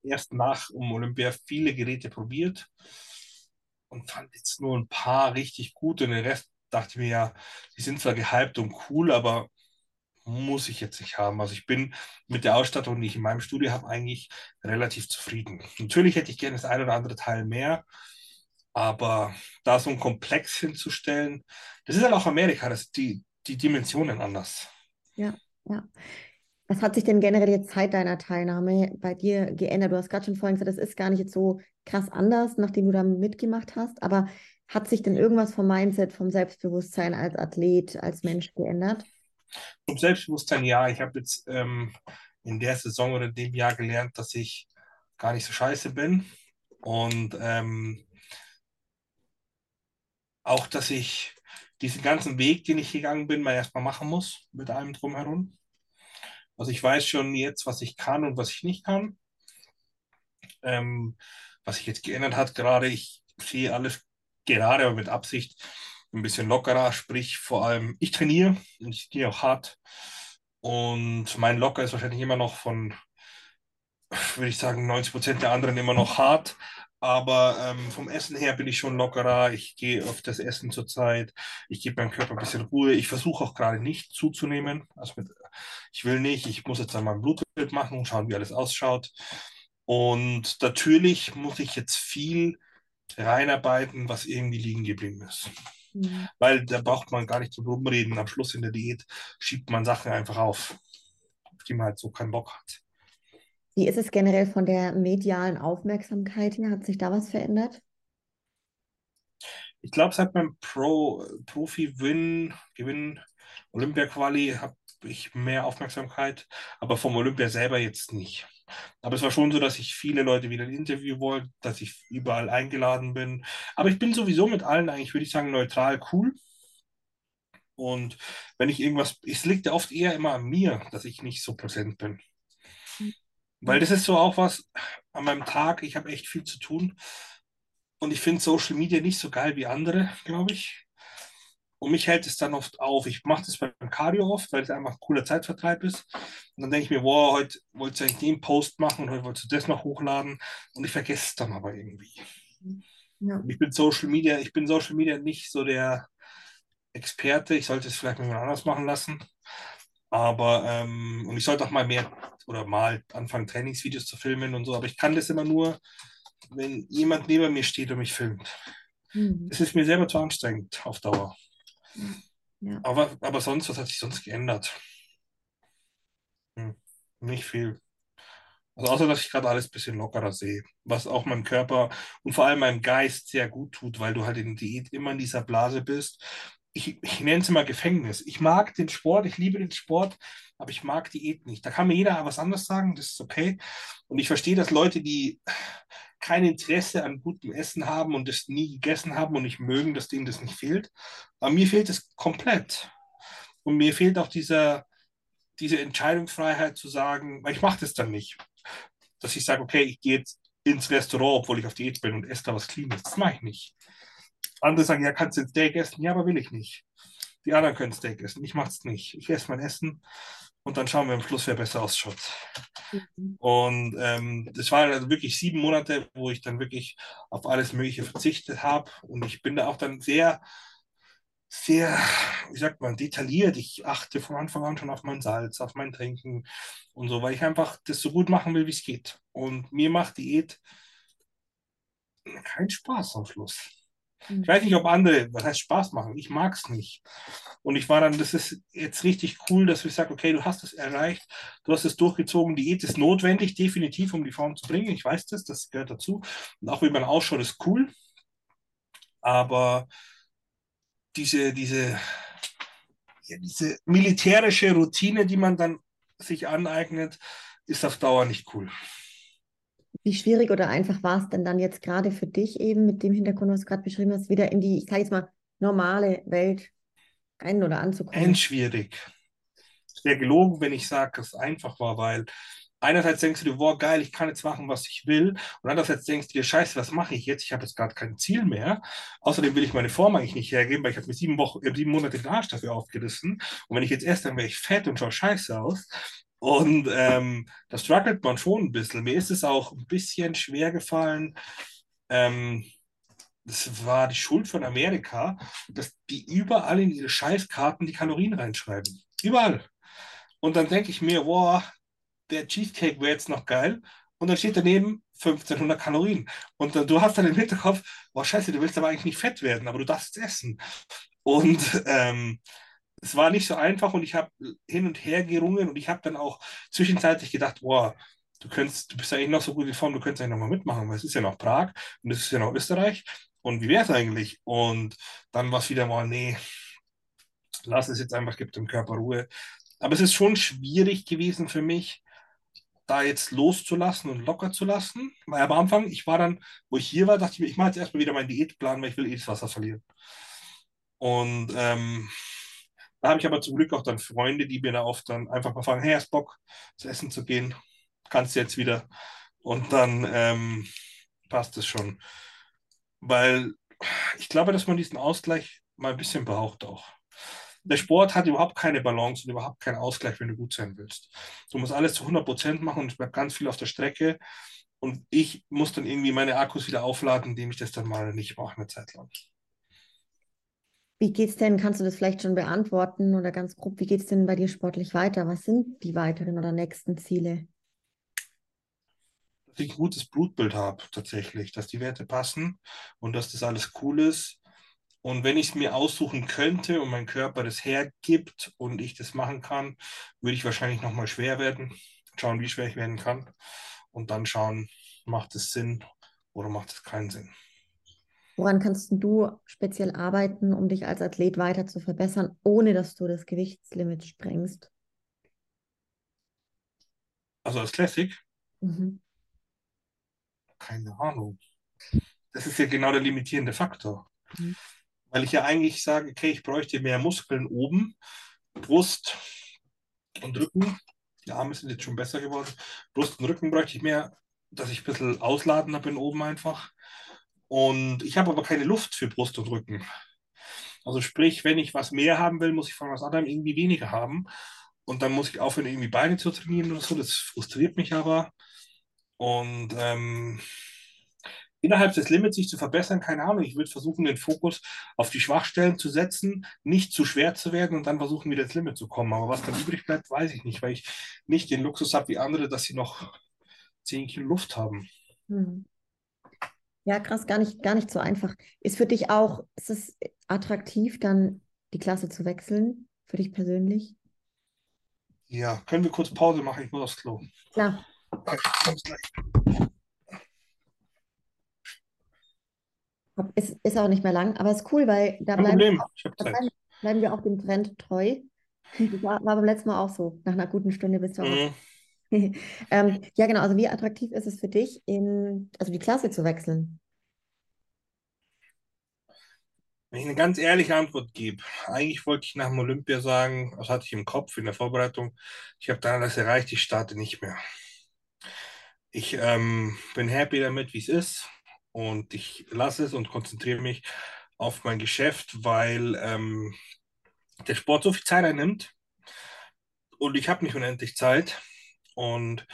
erst nach um Olympia viele Geräte probiert und fand jetzt nur ein paar richtig gut und den Rest dachte ich mir ja, die sind zwar gehypt und cool, aber muss ich jetzt nicht haben. Also ich bin mit der Ausstattung, die ich in meinem Studio habe, eigentlich relativ zufrieden. Natürlich hätte ich gerne das ein oder andere Teil mehr, aber da so ein Komplex hinzustellen, das ist halt auch Amerika, das die, die Dimensionen anders. Ja, ja. Was hat sich denn generell jetzt seit deiner Teilnahme bei dir geändert? Du hast gerade schon vorhin gesagt, das ist gar nicht jetzt so krass anders, nachdem du da mitgemacht hast, aber hat sich denn irgendwas vom Mindset, vom Selbstbewusstsein als Athlet, als Mensch geändert? Vom Selbstbewusstsein ja. Ich habe jetzt ähm, in der Saison oder in dem Jahr gelernt, dass ich gar nicht so scheiße bin und ähm, auch, dass ich diesen ganzen Weg, den ich gegangen bin, mal erstmal machen muss mit allem drumherum. Also ich weiß schon jetzt, was ich kann und was ich nicht kann. Ähm, was sich jetzt geändert hat, gerade ich sehe alles gerade, aber mit Absicht ein bisschen lockerer, sprich vor allem ich trainiere und ich gehe auch hart. Und mein Locker ist wahrscheinlich immer noch von, würde ich sagen, 90 Prozent der anderen immer noch hart, aber ähm, vom Essen her bin ich schon lockerer. Ich gehe auf das Essen zurzeit. Ich gebe meinem Körper ein bisschen Ruhe. Ich versuche auch gerade nicht zuzunehmen. Also mit, ich will nicht. Ich muss jetzt einmal ein Blutbild machen und schauen, wie alles ausschaut. Und natürlich muss ich jetzt viel reinarbeiten, was irgendwie liegen geblieben ist. Mhm. Weil da braucht man gar nicht zu rumreden. Am Schluss in der Diät schiebt man Sachen einfach auf, auf die man halt so keinen Bock hat. Wie ist es generell von der medialen Aufmerksamkeit her? Hat sich da was verändert? Ich glaube, seit meinem Pro, Profi-Win, Gewinn, Olympia-Quali, habe ich mehr Aufmerksamkeit, aber vom Olympia selber jetzt nicht. Aber es war schon so, dass ich viele Leute wieder ein Interview wollte, dass ich überall eingeladen bin. Aber ich bin sowieso mit allen eigentlich, würde ich sagen, neutral cool. Und wenn ich irgendwas, es liegt ja oft eher immer an mir, dass ich nicht so präsent bin. Weil das ist so auch was an meinem Tag, ich habe echt viel zu tun. Und ich finde Social Media nicht so geil wie andere, glaube ich. Und mich hält es dann oft auf. Ich mache das beim Cardio oft, weil es einfach ein cooler Zeitvertreib ist. Und dann denke ich mir, wow, heute wolltest du eigentlich den Post machen und heute wolltest du das noch hochladen. Und ich vergesse es dann aber irgendwie. Ja. Ich bin Social Media, ich bin Social Media nicht so der Experte. Ich sollte es vielleicht mal anders machen lassen. Aber, ähm, und ich sollte auch mal mehr oder mal anfangen, Trainingsvideos zu filmen und so. Aber ich kann das immer nur, wenn jemand neben mir steht und mich filmt. Mhm. Das ist mir selber zu anstrengend auf Dauer. Ja. Aber, aber sonst, was hat sich sonst geändert? Hm, nicht viel. Also außer, dass ich gerade alles ein bisschen lockerer sehe, was auch meinem Körper und vor allem meinem Geist sehr gut tut, weil du halt in Diät immer in dieser Blase bist. Ich, ich nenne es immer Gefängnis. Ich mag den Sport, ich liebe den Sport, aber ich mag Diät nicht. Da kann mir jeder was anderes sagen, das ist okay. Und ich verstehe, dass Leute, die kein Interesse an gutem Essen haben und das nie gegessen haben und nicht mögen, dass denen das nicht fehlt. Aber mir fehlt es komplett. Und mir fehlt auch dieser, diese Entscheidungsfreiheit zu sagen, weil ich mache das dann nicht. Dass ich sage, okay, ich gehe jetzt ins Restaurant, obwohl ich auf Diät bin und esse da was Cleanes. Das mache ich nicht. Andere sagen, ja, kannst du ein Steak essen? Ja, aber will ich nicht. Die anderen können Steak essen. Ich mache es nicht. Ich esse mein Essen und dann schauen wir am Schluss, wer besser ausschaut. Mhm. Und ähm, das waren also wirklich sieben Monate, wo ich dann wirklich auf alles Mögliche verzichtet habe. Und ich bin da auch dann sehr, sehr, wie sagt man, detailliert. Ich achte von Anfang an schon auf mein Salz, auf mein Trinken und so, weil ich einfach das so gut machen will, wie es geht. Und mir macht Diät keinen Spaß am Schluss. Ich weiß nicht, ob andere, was heißt Spaß machen, ich mag es nicht. Und ich war dann, das ist jetzt richtig cool, dass ich sage, okay, du hast es erreicht, du hast es durchgezogen, Diät ist notwendig, definitiv, um die Form zu bringen. Ich weiß das, das gehört dazu. Und auch wie man ausschaut, ist cool. Aber diese, diese, ja, diese militärische Routine, die man dann sich aneignet, ist auf Dauer nicht cool. Wie schwierig oder einfach war es denn dann jetzt gerade für dich eben mit dem Hintergrund, was du gerade beschrieben hast, wieder in die, ich sage jetzt mal, normale Welt ein- oder anzukommen? Endschwierig. Es wäre gelogen, wenn ich sage, dass es einfach war, weil einerseits denkst du dir, boah, geil, ich kann jetzt machen, was ich will. Und andererseits denkst du dir, scheiße, was mache ich jetzt? Ich habe jetzt gerade kein Ziel mehr. Außerdem will ich meine Form eigentlich nicht hergeben, weil ich habe mir sieben, Wochen, sieben Monate den Arsch dafür aufgerissen. Und wenn ich jetzt esse, dann wäre ich fett und schaue scheiße aus. Und ähm, da struggelt man schon ein bisschen. Mir ist es auch ein bisschen schwer gefallen. Ähm, das war die Schuld von Amerika, dass die überall in ihre Scheißkarten die Kalorien reinschreiben. Überall. Und dann denke ich mir, boah, der Cheesecake wäre jetzt noch geil. Und dann steht daneben 1500 Kalorien. Und dann, du hast dann im Hinterkopf, boah, scheiße, du willst aber eigentlich nicht fett werden, aber du darfst es essen. Und ähm, es war nicht so einfach und ich habe hin und her gerungen und ich habe dann auch zwischenzeitlich gedacht, boah, du könntest, du bist eigentlich noch so gut in Form, du könntest eigentlich nochmal mitmachen, weil es ist ja noch Prag und es ist ja noch Österreich und wie wäre es eigentlich? Und dann war es wieder mal, nee, lass es jetzt einfach, gib dem Körper Ruhe. Aber es ist schon schwierig gewesen für mich, da jetzt loszulassen und locker zu lassen. Weil am Anfang, ich war dann, wo ich hier war, dachte ich mir, ich mache jetzt erstmal wieder meinen Diätplan, weil ich will eh das Wasser verlieren. Und ähm, da habe ich aber zum Glück auch dann Freunde, die mir da oft dann einfach mal fragen, hey, hast Bock, zu essen zu gehen? Kannst du jetzt wieder? Und dann ähm, passt es schon. Weil ich glaube, dass man diesen Ausgleich mal ein bisschen braucht auch. Der Sport hat überhaupt keine Balance und überhaupt keinen Ausgleich, wenn du gut sein willst. Du musst alles zu 100 Prozent machen und es bleibt ganz viel auf der Strecke. Und ich muss dann irgendwie meine Akkus wieder aufladen, indem ich das dann mal nicht mache, eine Zeit lang. Wie geht es denn, kannst du das vielleicht schon beantworten oder ganz grob, wie geht es denn bei dir sportlich weiter? Was sind die weiteren oder nächsten Ziele? Dass ich ein gutes Blutbild habe, tatsächlich, dass die Werte passen und dass das alles cool ist. Und wenn ich es mir aussuchen könnte und mein Körper das hergibt und ich das machen kann, würde ich wahrscheinlich nochmal schwer werden. Schauen, wie schwer ich werden kann. Und dann schauen, macht es Sinn oder macht es keinen Sinn. Woran kannst du speziell arbeiten, um dich als Athlet weiter zu verbessern, ohne dass du das Gewichtslimit sprengst? Also als Classic? Mhm. Keine Ahnung. Das ist ja genau der limitierende Faktor. Mhm. Weil ich ja eigentlich sage, okay, ich bräuchte mehr Muskeln oben, Brust und Rücken. Die Arme sind jetzt schon besser geworden. Brust und Rücken bräuchte ich mehr, dass ich ein bisschen ausladender bin oben einfach. Und ich habe aber keine Luft für Brust und Rücken. Also sprich, wenn ich was mehr haben will, muss ich von was anderem irgendwie weniger haben. Und dann muss ich aufhören, irgendwie Beine zu trainieren oder so. Das frustriert mich aber. Und ähm, innerhalb des Limits sich zu verbessern, keine Ahnung. Ich würde versuchen, den Fokus auf die Schwachstellen zu setzen, nicht zu schwer zu werden und dann versuchen, wieder ins Limit zu kommen. Aber was dann übrig bleibt, weiß ich nicht, weil ich nicht den Luxus habe wie andere, dass sie noch 10 Kilo Luft haben. Hm. Ja, krass, gar nicht, gar nicht so einfach. Ist für dich auch, ist es attraktiv, dann die Klasse zu wechseln, für dich persönlich? Ja, können wir kurz Pause machen? Ich muss aufs Klo. Klar. Okay, kommst gleich. Ist, ist auch nicht mehr lang, aber ist cool, weil da bleiben, Problem, da bleiben, bleiben wir auch dem Trend treu. Das [LAUGHS] war, war beim letzten Mal auch so. Nach einer guten Stunde bist du auch. Mhm. [LAUGHS] ähm, ja, genau. Also wie attraktiv ist es für dich, in, also die Klasse zu wechseln? Wenn ich eine ganz ehrliche Antwort gebe, eigentlich wollte ich nach dem Olympia sagen, das hatte ich im Kopf in der Vorbereitung, ich habe dann alles erreicht, ich starte nicht mehr. Ich ähm, bin happy damit, wie es ist und ich lasse es und konzentriere mich auf mein Geschäft, weil ähm, der Sport so viel Zeit einnimmt und ich habe nicht unendlich Zeit. Und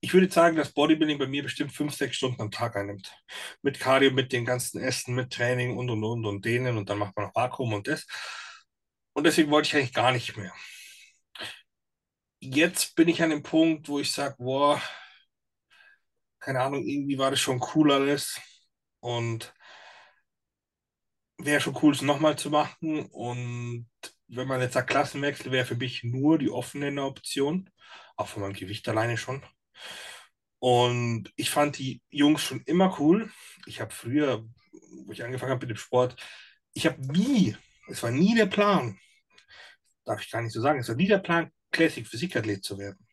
ich würde sagen, dass Bodybuilding bei mir bestimmt fünf, sechs Stunden am Tag einnimmt. Mit Cardio, mit den ganzen Essen, mit Training und und und und denen und dann macht man noch Vakuum und das. Und deswegen wollte ich eigentlich gar nicht mehr. Jetzt bin ich an dem Punkt, wo ich sage, boah, keine Ahnung, irgendwie war das schon cool alles. Und wäre schon cool, es nochmal zu machen. Und wenn man jetzt sagt, Klassenwechsel wäre für mich nur die offene Option, auch von meinem Gewicht alleine schon. Und ich fand die Jungs schon immer cool. Ich habe früher, wo ich angefangen habe mit dem Sport, ich habe nie, es war nie der Plan, darf ich gar nicht so sagen, es war nie der Plan, Classic Physikathlet zu werden.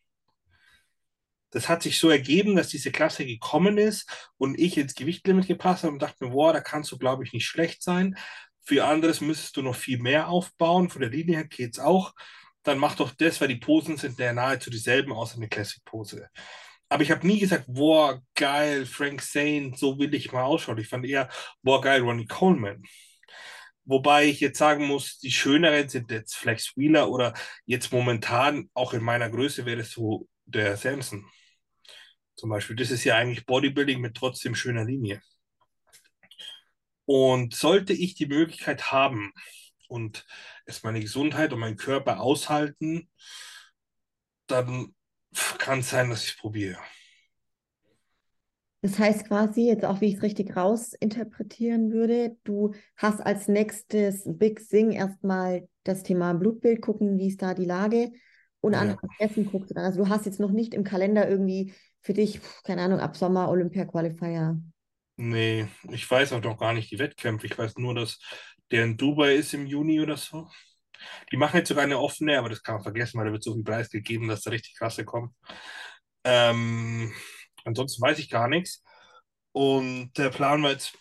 Das hat sich so ergeben, dass diese Klasse gekommen ist und ich ins Gewichtlimit gepasst habe und dachte mir, boah, da kannst du, glaube ich, nicht schlecht sein. Für anderes müsstest du noch viel mehr aufbauen. Von der Linie her geht es auch. Dann mach doch das, weil die Posen sind ja nahezu dieselben, außer eine Classic-Pose. Aber ich habe nie gesagt, boah, geil, Frank Zane, so will ich mal ausschauen. Ich fand eher, boah, geil, Ronnie Coleman. Wobei ich jetzt sagen muss, die schöneren sind jetzt Flex Wheeler oder jetzt momentan, auch in meiner Größe, wäre es so der Samson. Zum Beispiel. Das ist ja eigentlich Bodybuilding mit trotzdem schöner Linie. Und sollte ich die Möglichkeit haben und es meine Gesundheit und mein Körper aushalten, dann kann es sein, dass ich es probiere. Das heißt quasi, jetzt auch wie ich es richtig rausinterpretieren würde, du hast als nächstes Big Thing erstmal das Thema Blutbild gucken, wie ist da die Lage und Ja. an Essen guckst du dann. Also du hast jetzt noch nicht im Kalender irgendwie für dich, keine Ahnung, ab Sommer Olympia Qualifier. Nee, ich weiß auch noch gar nicht die Wettkämpfe. Ich weiß nur, dass der in Dubai ist im Juni oder so. Die machen jetzt sogar eine offene, aber das kann man vergessen, weil da wird so viel Preis gegeben, dass da richtig krasse kommen. Ähm, ansonsten weiß ich gar nichts. Und der Plan war jetzt,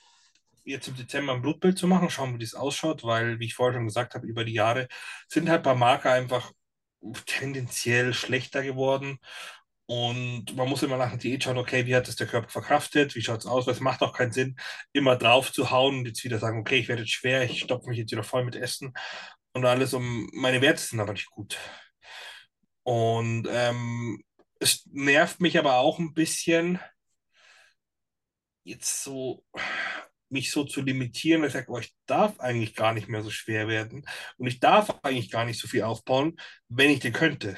jetzt im Dezember ein Blutbild zu machen, schauen, wie das ausschaut, weil, wie ich vorher schon gesagt habe, über die Jahre sind halt ein paar Marker einfach tendenziell schlechter geworden. Und man muss immer nach der Diät schauen, okay, wie hat das der Körper verkraftet, wie schaut es aus, weil es macht auch keinen Sinn, immer drauf zu hauen und jetzt wieder sagen, okay, ich werde jetzt schwer, ich stopfe mich jetzt wieder voll mit Essen und alles, um meine Werte sind aber nicht gut. Und ähm, es nervt mich aber auch ein bisschen, jetzt so mich so zu limitieren, weil ich sage, oh, ich darf eigentlich gar nicht mehr so schwer werden und ich darf eigentlich gar nicht so viel aufbauen, wenn ich den könnte.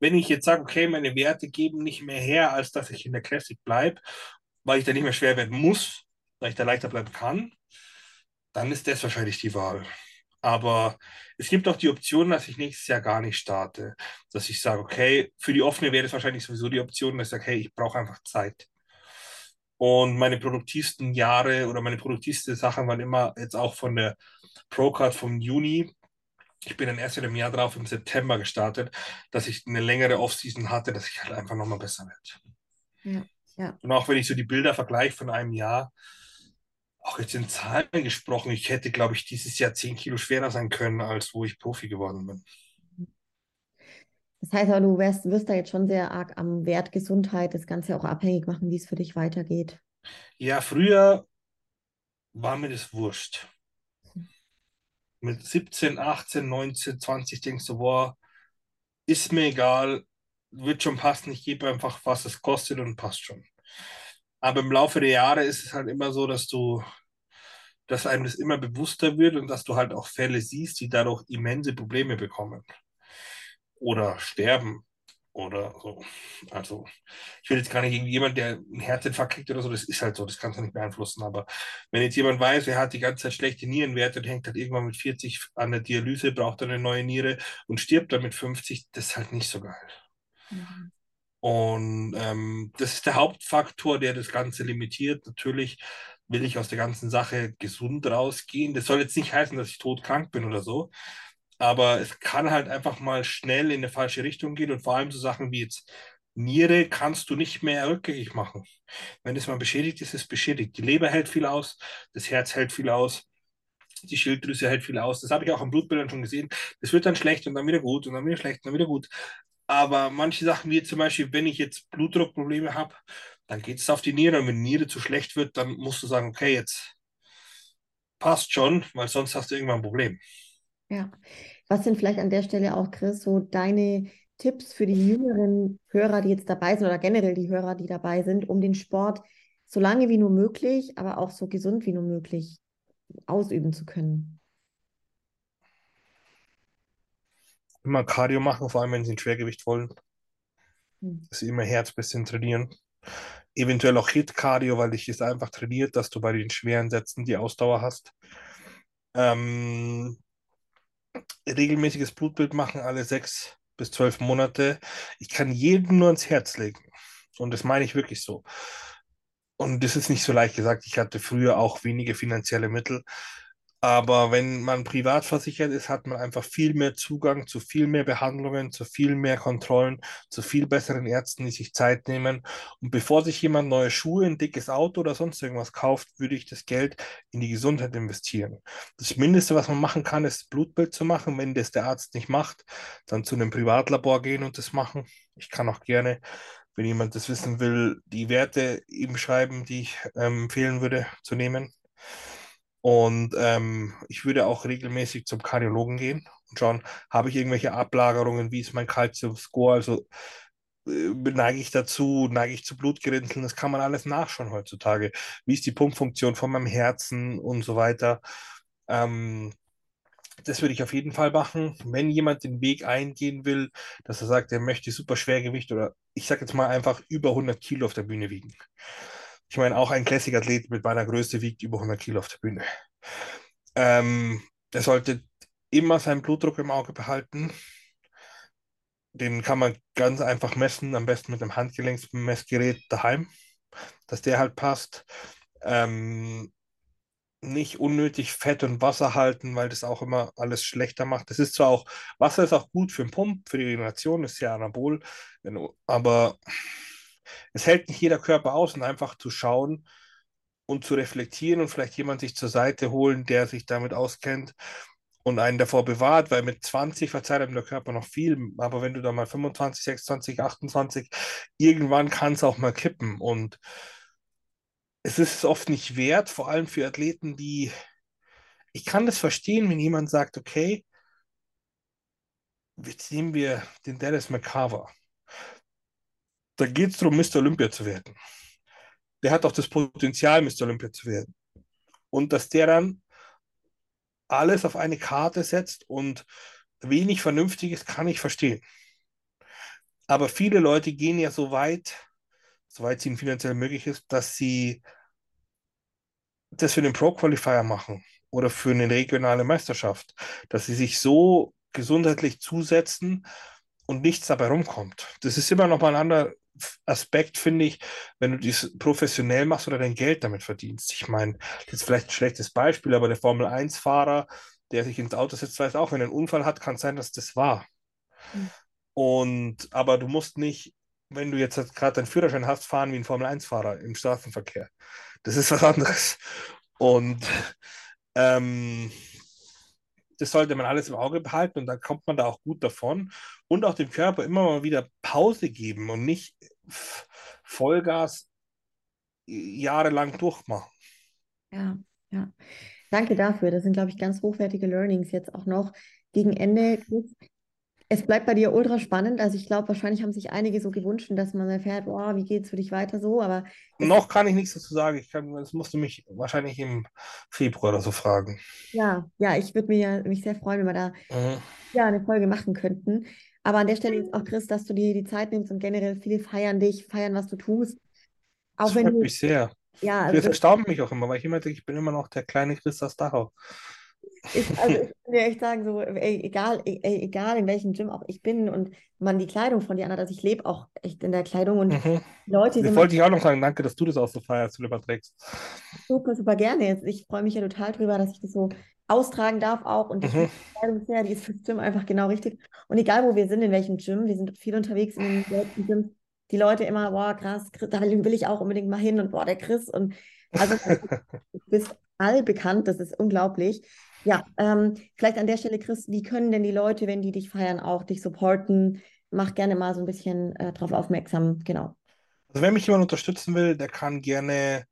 Wenn ich jetzt sage, okay, meine Werte geben nicht mehr her, als dass ich in der Classic bleibe, weil ich da nicht mehr schwer werden muss, weil ich da leichter bleiben kann, dann ist das wahrscheinlich die Wahl. Aber es gibt auch die Option, dass ich nächstes Jahr gar nicht starte. Dass ich sage, okay, für die offene wäre es wahrscheinlich sowieso die Option, dass ich sage, hey, ich brauche einfach Zeit. Und meine produktivsten Jahre oder meine produktivsten Sachen waren immer jetzt auch von der Procard vom Juni, ich bin dann erst wieder im Jahr drauf im September gestartet, dass ich eine längere Offseason hatte, dass ich halt einfach nochmal besser werde. Ja, ja. Und auch wenn ich so die Bilder vergleiche von einem Jahr, auch jetzt in Zahlen gesprochen, ich hätte, glaube ich, dieses Jahr 10 Kilo schwerer sein können, als wo ich Profi geworden bin. Das heißt aber, du wirst, wirst da jetzt schon sehr arg am Wert Gesundheit das Ganze auch abhängig machen, wie es für dich weitergeht. Ja, früher war mir das wurscht. Mit 17, 18, 19, 20 denkst du, boah, ist mir egal, wird schon passen, ich gebe einfach, was es kostet und passt schon. Aber im Laufe der Jahre ist es halt immer so, dass du, dass einem das immer bewusster wird und dass du halt auch Fälle siehst, die dadurch immense Probleme bekommen oder sterben oder so. Also, ich will jetzt gar nicht gegen jemanden, der einen Herzinfarkt kriegt oder so, das ist halt so, das kannst du nicht beeinflussen. Aber wenn jetzt jemand weiß, er hat die ganze Zeit schlechte Nierenwerte und hängt halt irgendwann mit 40 an der Dialyse, braucht er eine neue Niere und stirbt dann mit 50, das ist halt nicht so geil. Mhm. Und ähm, das ist der Hauptfaktor, der das Ganze limitiert. Natürlich will ich aus der ganzen Sache gesund rausgehen. Das soll jetzt nicht heißen, dass ich todkrank bin oder so. Aber es kann halt einfach mal schnell in eine falsche Richtung gehen und vor allem so Sachen wie jetzt Niere kannst du nicht mehr rückgängig machen. Wenn es mal beschädigt ist, ist es beschädigt. Die Leber hält viel aus, das Herz hält viel aus, die Schilddrüse hält viel aus. Das habe ich auch am Blutbildern schon gesehen. Das wird dann schlecht und dann wieder gut und dann wieder schlecht und dann wieder gut. Aber manche Sachen, wie zum Beispiel, wenn ich jetzt Blutdruckprobleme habe, dann geht es auf die Niere. Und wenn die Niere zu schlecht wird, dann musst du sagen, okay, jetzt passt schon, weil sonst hast du irgendwann ein Problem. Ja. Was sind vielleicht an der Stelle auch, Chris, so deine Tipps für die jüngeren Hörer, die jetzt dabei sind oder generell die Hörer, die dabei sind, um den Sport so lange wie nur möglich, aber auch so gesund wie nur möglich ausüben zu können? Immer Cardio machen, vor allem wenn sie ein Schwergewicht wollen. Hm. Das ist immer Herz bisschen trainieren. Eventuell auch Hit-Cardio, weil dich es einfach trainiert, dass du bei den schweren Sätzen die Ausdauer hast. Ähm, regelmäßiges Blutbild machen, alle sechs bis zwölf Monate. Ich kann jedem nur ins Herz legen. Und das meine ich wirklich so. Und das ist nicht so leicht gesagt. Ich hatte früher auch wenige finanzielle Mittel. Aber wenn man privat versichert ist, hat man einfach viel mehr Zugang zu viel mehr Behandlungen, zu viel mehr Kontrollen, zu viel besseren Ärzten, die sich Zeit nehmen. Und bevor sich jemand neue Schuhe, ein dickes Auto oder sonst irgendwas kauft, würde ich das Geld in die Gesundheit investieren. Das Mindeste, was man machen kann, ist Blutbild zu machen. Wenn das der Arzt nicht macht, dann zu einem Privatlabor gehen und das machen. Ich kann auch gerne wenn jemand das wissen will, die Werte ihm schreiben, die ich ähm, empfehlen würde zu nehmen. Und ähm, ich würde auch regelmäßig zum Kardiologen gehen und schauen, habe ich irgendwelche Ablagerungen, wie ist mein Calcium-Score, also äh, neige ich dazu, neige ich zu Blutgerinnseln, das kann man alles nachschauen heutzutage. Wie ist die Pumpfunktion von meinem Herzen und so weiter. Ähm, das würde ich auf jeden Fall machen. Wenn jemand den Weg eingehen will, dass er sagt, er möchte super Schwergewicht oder ich sage jetzt mal einfach über 100 Kilo auf der Bühne wiegen ich meine, auch ein Classic-Athlet mit meiner Größe wiegt über 100 Kilo auf der Bühne. Ähm, der sollte immer seinen Blutdruck im Auge behalten. Den kann man ganz einfach messen, am besten mit einem Handgelenksmessgerät daheim, dass der halt passt. Ähm, nicht unnötig Fett und Wasser halten, weil das auch immer alles schlechter macht. Das ist zwar auch, Wasser ist auch gut für den Pump, für die Regeneration, ist ja Anabol, aber es hält nicht jeder Körper aus und einfach zu schauen und zu reflektieren und vielleicht jemand sich zur Seite holen, der sich damit auskennt und einen davor bewahrt, weil mit 20 verzeiht einem der Körper noch viel, aber wenn du da mal 25, 26, 28, irgendwann kann es auch mal kippen. Und es ist oft nicht wert, vor allem für Athleten, die, ich kann das verstehen, wenn jemand sagt, okay, jetzt nehmen wir den Dallas McCarver da geht es darum, Mr. Olympia zu werden. Der hat auch das Potenzial, Mr. Olympia zu werden. Und dass der dann alles auf eine Karte setzt und wenig Vernünftiges kann ich verstehen. Aber viele Leute gehen ja so weit, soweit es ihnen finanziell möglich ist, dass sie das für den Pro-Qualifier machen oder für eine regionale Meisterschaft, dass sie sich so gesundheitlich zusetzen und nichts dabei rumkommt. Das ist immer noch mal ein anderer Aspekt, finde ich, wenn du dies professionell machst oder dein Geld damit verdienst. Ich meine, das ist vielleicht ein schlechtes Beispiel, aber der Formel-1-Fahrer, der sich ins Auto setzt, weiß auch, wenn er einen Unfall hat, kann es sein, dass das war. Mhm. Und aber du musst nicht, wenn du jetzt gerade deinen Führerschein hast, fahren wie ein Formel-1-Fahrer im Straßenverkehr. Das ist was anderes. Und ähm, das sollte man alles im Auge behalten und dann kommt man da auch gut davon. Und auch dem Körper immer mal wieder Pause geben und nicht Vollgas jahrelang durchmachen. Ja, ja. Danke dafür. Das sind, glaube ich, ganz hochwertige Learnings jetzt auch noch gegen Ende. Es bleibt bei dir ultra spannend. Also ich glaube, wahrscheinlich haben sich einige so gewünscht, dass man erfährt, boah, wie geht es für dich weiter so, aber Noch kann ich nichts dazu sagen. Ich kann, das musst du mich wahrscheinlich im Februar oder so fragen. ja, ja, ich würde mich, ja, mich sehr freuen, wenn wir da Mhm. ja eine Folge machen könnten. Aber an der Stelle jetzt auch, Chris, dass du dir die Zeit nimmst und generell viele feiern dich, feiern, was du tust. Das Auch wenn freut du, mich sehr. ja, Das also das erstaunt mich auch immer, weil ich immer denke, ich bin immer noch der kleine Chris aus Ist, also ich kann dir echt sagen, so, ey, egal, ey, egal in welchem Gym auch ich bin und man die Kleidung von dir anhat, also ich lebe auch echt in der Kleidung und Mhm. Leute Das wollte ich auch noch sagen. Danke, dass du das auch so feierst und überträgst. super, super gerne. Jetzt, ich freue mich ja total drüber, dass ich das so austragen darf auch und ich Mhm. die Kleidung bisher, die ist fürs Gym einfach genau richtig. Und egal, wo wir sind, in welchem Gym, wir sind viel unterwegs in den deutschen Gyms, die Leute immer, boah, krass, Chris, da will ich auch unbedingt mal hin und boah, der Chris und also [LAUGHS] du bist allbekannt, das ist unglaublich. Ja, ähm, vielleicht an der Stelle, Chris, wie können denn die Leute, wenn die dich feiern, auch dich supporten? Mach gerne mal so ein bisschen äh, drauf aufmerksam, genau. Also wenn mich jemand unterstützen will, der kann gerne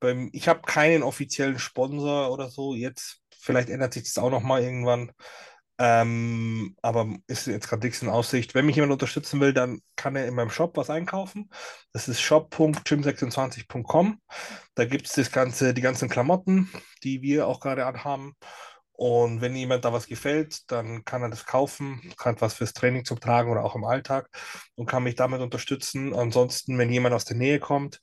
beim, ich habe keinen offiziellen Sponsor oder so jetzt. Vielleicht ändert sich das auch noch mal irgendwann. Ähm, aber ist jetzt gerade nichts in Aussicht. Wenn mich jemand unterstützen will, dann kann er in meinem Shop was einkaufen. Das ist shop.gym26.com. Da gibt es ganze, die ganzen Klamotten, die wir auch gerade anhaben. Und wenn jemand da was gefällt, dann kann er das kaufen, kann was fürs Training zum Tragen oder auch im Alltag und kann mich damit unterstützen. Ansonsten, wenn jemand aus der Nähe kommt,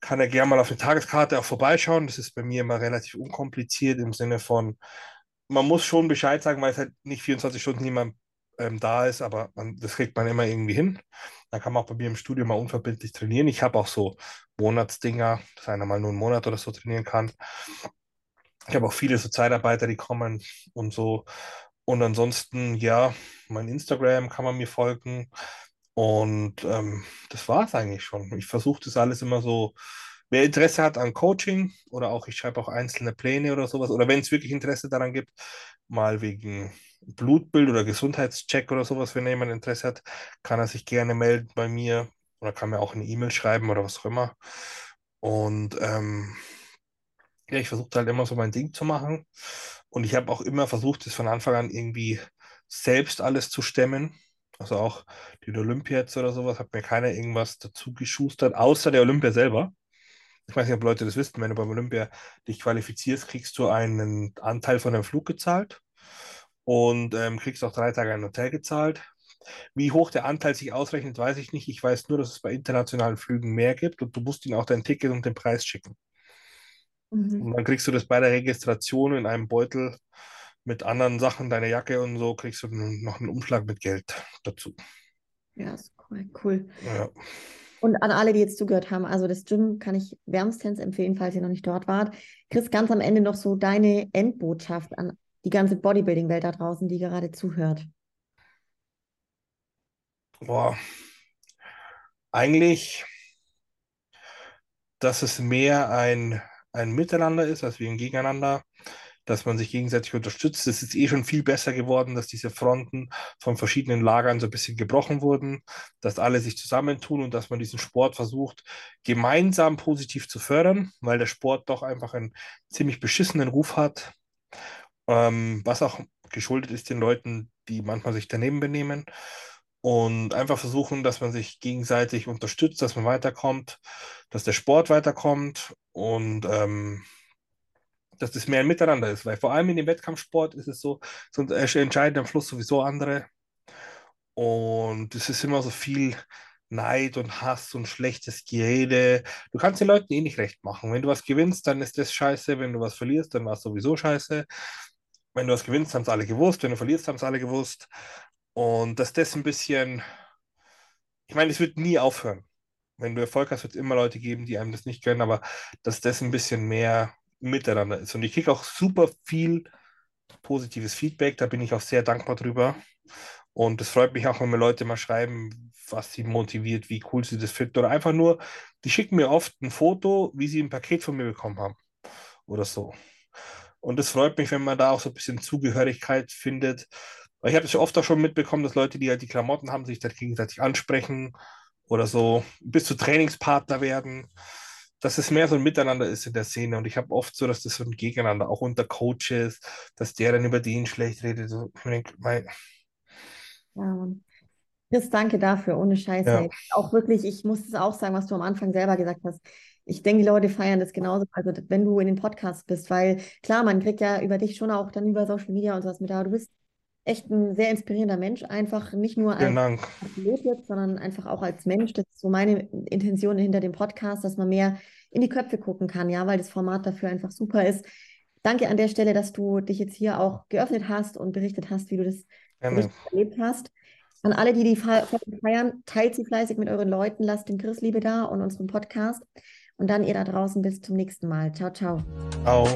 kann er gerne mal auf eine Tageskarte auch vorbeischauen. Das ist bei mir immer relativ unkompliziert im Sinne von, man muss schon Bescheid sagen, weil es halt nicht 24 Stunden jemand ähm, da ist, aber man, das kriegt man immer irgendwie hin. Dann kann man auch bei mir im Studio mal unverbindlich trainieren. Ich habe auch so Monatsdinger, dass einer mal nur einen Monat oder so trainieren kann. Ich habe auch viele so Zeitarbeiter, die kommen und so. Und ansonsten, ja, mein Instagram kann man mir folgen. Und ähm, das war es eigentlich schon. Ich versuche das alles immer so. Wer Interesse hat an Coaching oder auch ich schreibe auch einzelne Pläne oder sowas, oder wenn es wirklich Interesse daran gibt, mal wegen Blutbild oder Gesundheitscheck oder sowas, wenn jemand Interesse hat, kann er sich gerne melden bei mir oder kann mir auch eine E-Mail schreiben oder was auch immer. Und ähm, ja, ich versuche halt immer so mein Ding zu machen. Und ich habe auch immer versucht, das von Anfang an irgendwie selbst alles zu stemmen. Also auch die Olympiads oder sowas hat mir keiner irgendwas dazu geschustert, außer der Olympia selber. Ich weiß nicht, ob Leute das wissen, wenn du beim Olympia dich qualifizierst, kriegst du einen Anteil von deinem Flug gezahlt und ähm, kriegst auch drei Tage ein Hotel gezahlt. Wie hoch der Anteil sich ausrechnet, weiß ich nicht. Ich weiß nur, dass es bei internationalen Flügen mehr gibt und du musst ihnen auch dein Ticket und den Preis schicken. Mhm. Und dann kriegst du das bei der Registration in einem Beutel mit anderen Sachen, deine Jacke und so, kriegst du noch einen Umschlag mit Geld dazu. Ja, ist cool. cool. Ja. Und an alle, die jetzt zugehört haben, also das Gym kann ich wärmstens empfehlen, falls ihr noch nicht dort wart. Chris, ganz am Ende noch so deine Endbotschaft an die ganze Bodybuilding-Welt da draußen, die gerade zuhört. Boah. Eigentlich, dass es mehr ein, ein Miteinander ist, als wie ein Gegeneinander, dass man sich gegenseitig unterstützt. Es ist eh schon viel besser geworden, dass diese Fronten von verschiedenen Lagern so ein bisschen gebrochen wurden, dass alle sich zusammentun und dass man diesen Sport versucht, gemeinsam positiv zu fördern, weil der Sport doch einfach einen ziemlich beschissenen Ruf hat, ähm, was auch geschuldet ist den Leuten, die manchmal sich daneben benehmen. Und einfach versuchen, dass man sich gegenseitig unterstützt, dass man weiterkommt, dass der Sport weiterkommt und ähm, dass das mehr ein Miteinander ist. Weil vor allem in dem Wettkampfsport ist es so, so entscheidend am Schluss sowieso andere. Und es ist immer so viel Neid und Hass und schlechtes Gerede. Du kannst den Leuten eh nicht recht machen. Wenn du was gewinnst, dann ist das scheiße. Wenn du was verlierst, dann war es sowieso scheiße. Wenn du was gewinnst, haben es alle gewusst. Wenn du verlierst, haben es alle gewusst. Und dass das ein bisschen, ich meine, es wird nie aufhören. Wenn du Erfolg hast, wird es immer Leute geben, die einem das nicht gönnen, aber dass das ein bisschen mehr miteinander ist. Und ich kriege auch super viel positives Feedback, da bin ich auch sehr dankbar drüber. Und es freut mich auch, wenn mir Leute mal schreiben, was sie motiviert, wie cool sie das finden. Oder einfach nur, die schicken mir oft ein Foto, wie sie ein Paket von mir bekommen haben. Oder so. Und es freut mich, wenn man da auch so ein bisschen Zugehörigkeit findet. Ich habe es oft auch schon mitbekommen, dass Leute, die halt die Klamotten haben, sich da gegenseitig ansprechen oder so bis zu Trainingspartner werden. Dass es mehr so ein Miteinander ist in der Szene. Und ich habe oft so, dass das so ein Gegeneinander, auch unter Coaches, dass der dann über den schlecht redet. So, mein, ja, Chris, danke dafür, ohne Scheiße. ja, Auch wirklich, ich muss es auch sagen, was du am Anfang selber gesagt hast. Ich denke, die Leute feiern das genauso, also wenn du in den Podcast bist, weil klar, man kriegt ja über dich schon auch dann über Social Media und sowas mit, aber du bist echt ein sehr inspirierender Mensch, einfach nicht nur als. Athlet jetzt, sondern einfach auch als Mensch. Das ist so meine Intention hinter dem Podcast, dass man mehr in die Köpfe gucken kann, ja, weil das Format dafür einfach super ist. Danke an der Stelle, dass du dich jetzt hier auch geöffnet hast und berichtet hast, wie du das erlebt hast. An alle, die die Folge feiern, teilt sie fleißig mit euren Leuten, lasst dem Chris Liebe da und unserem Podcast. Und dann ihr da draußen bis zum nächsten Mal. Ciao, ciao. Ciao.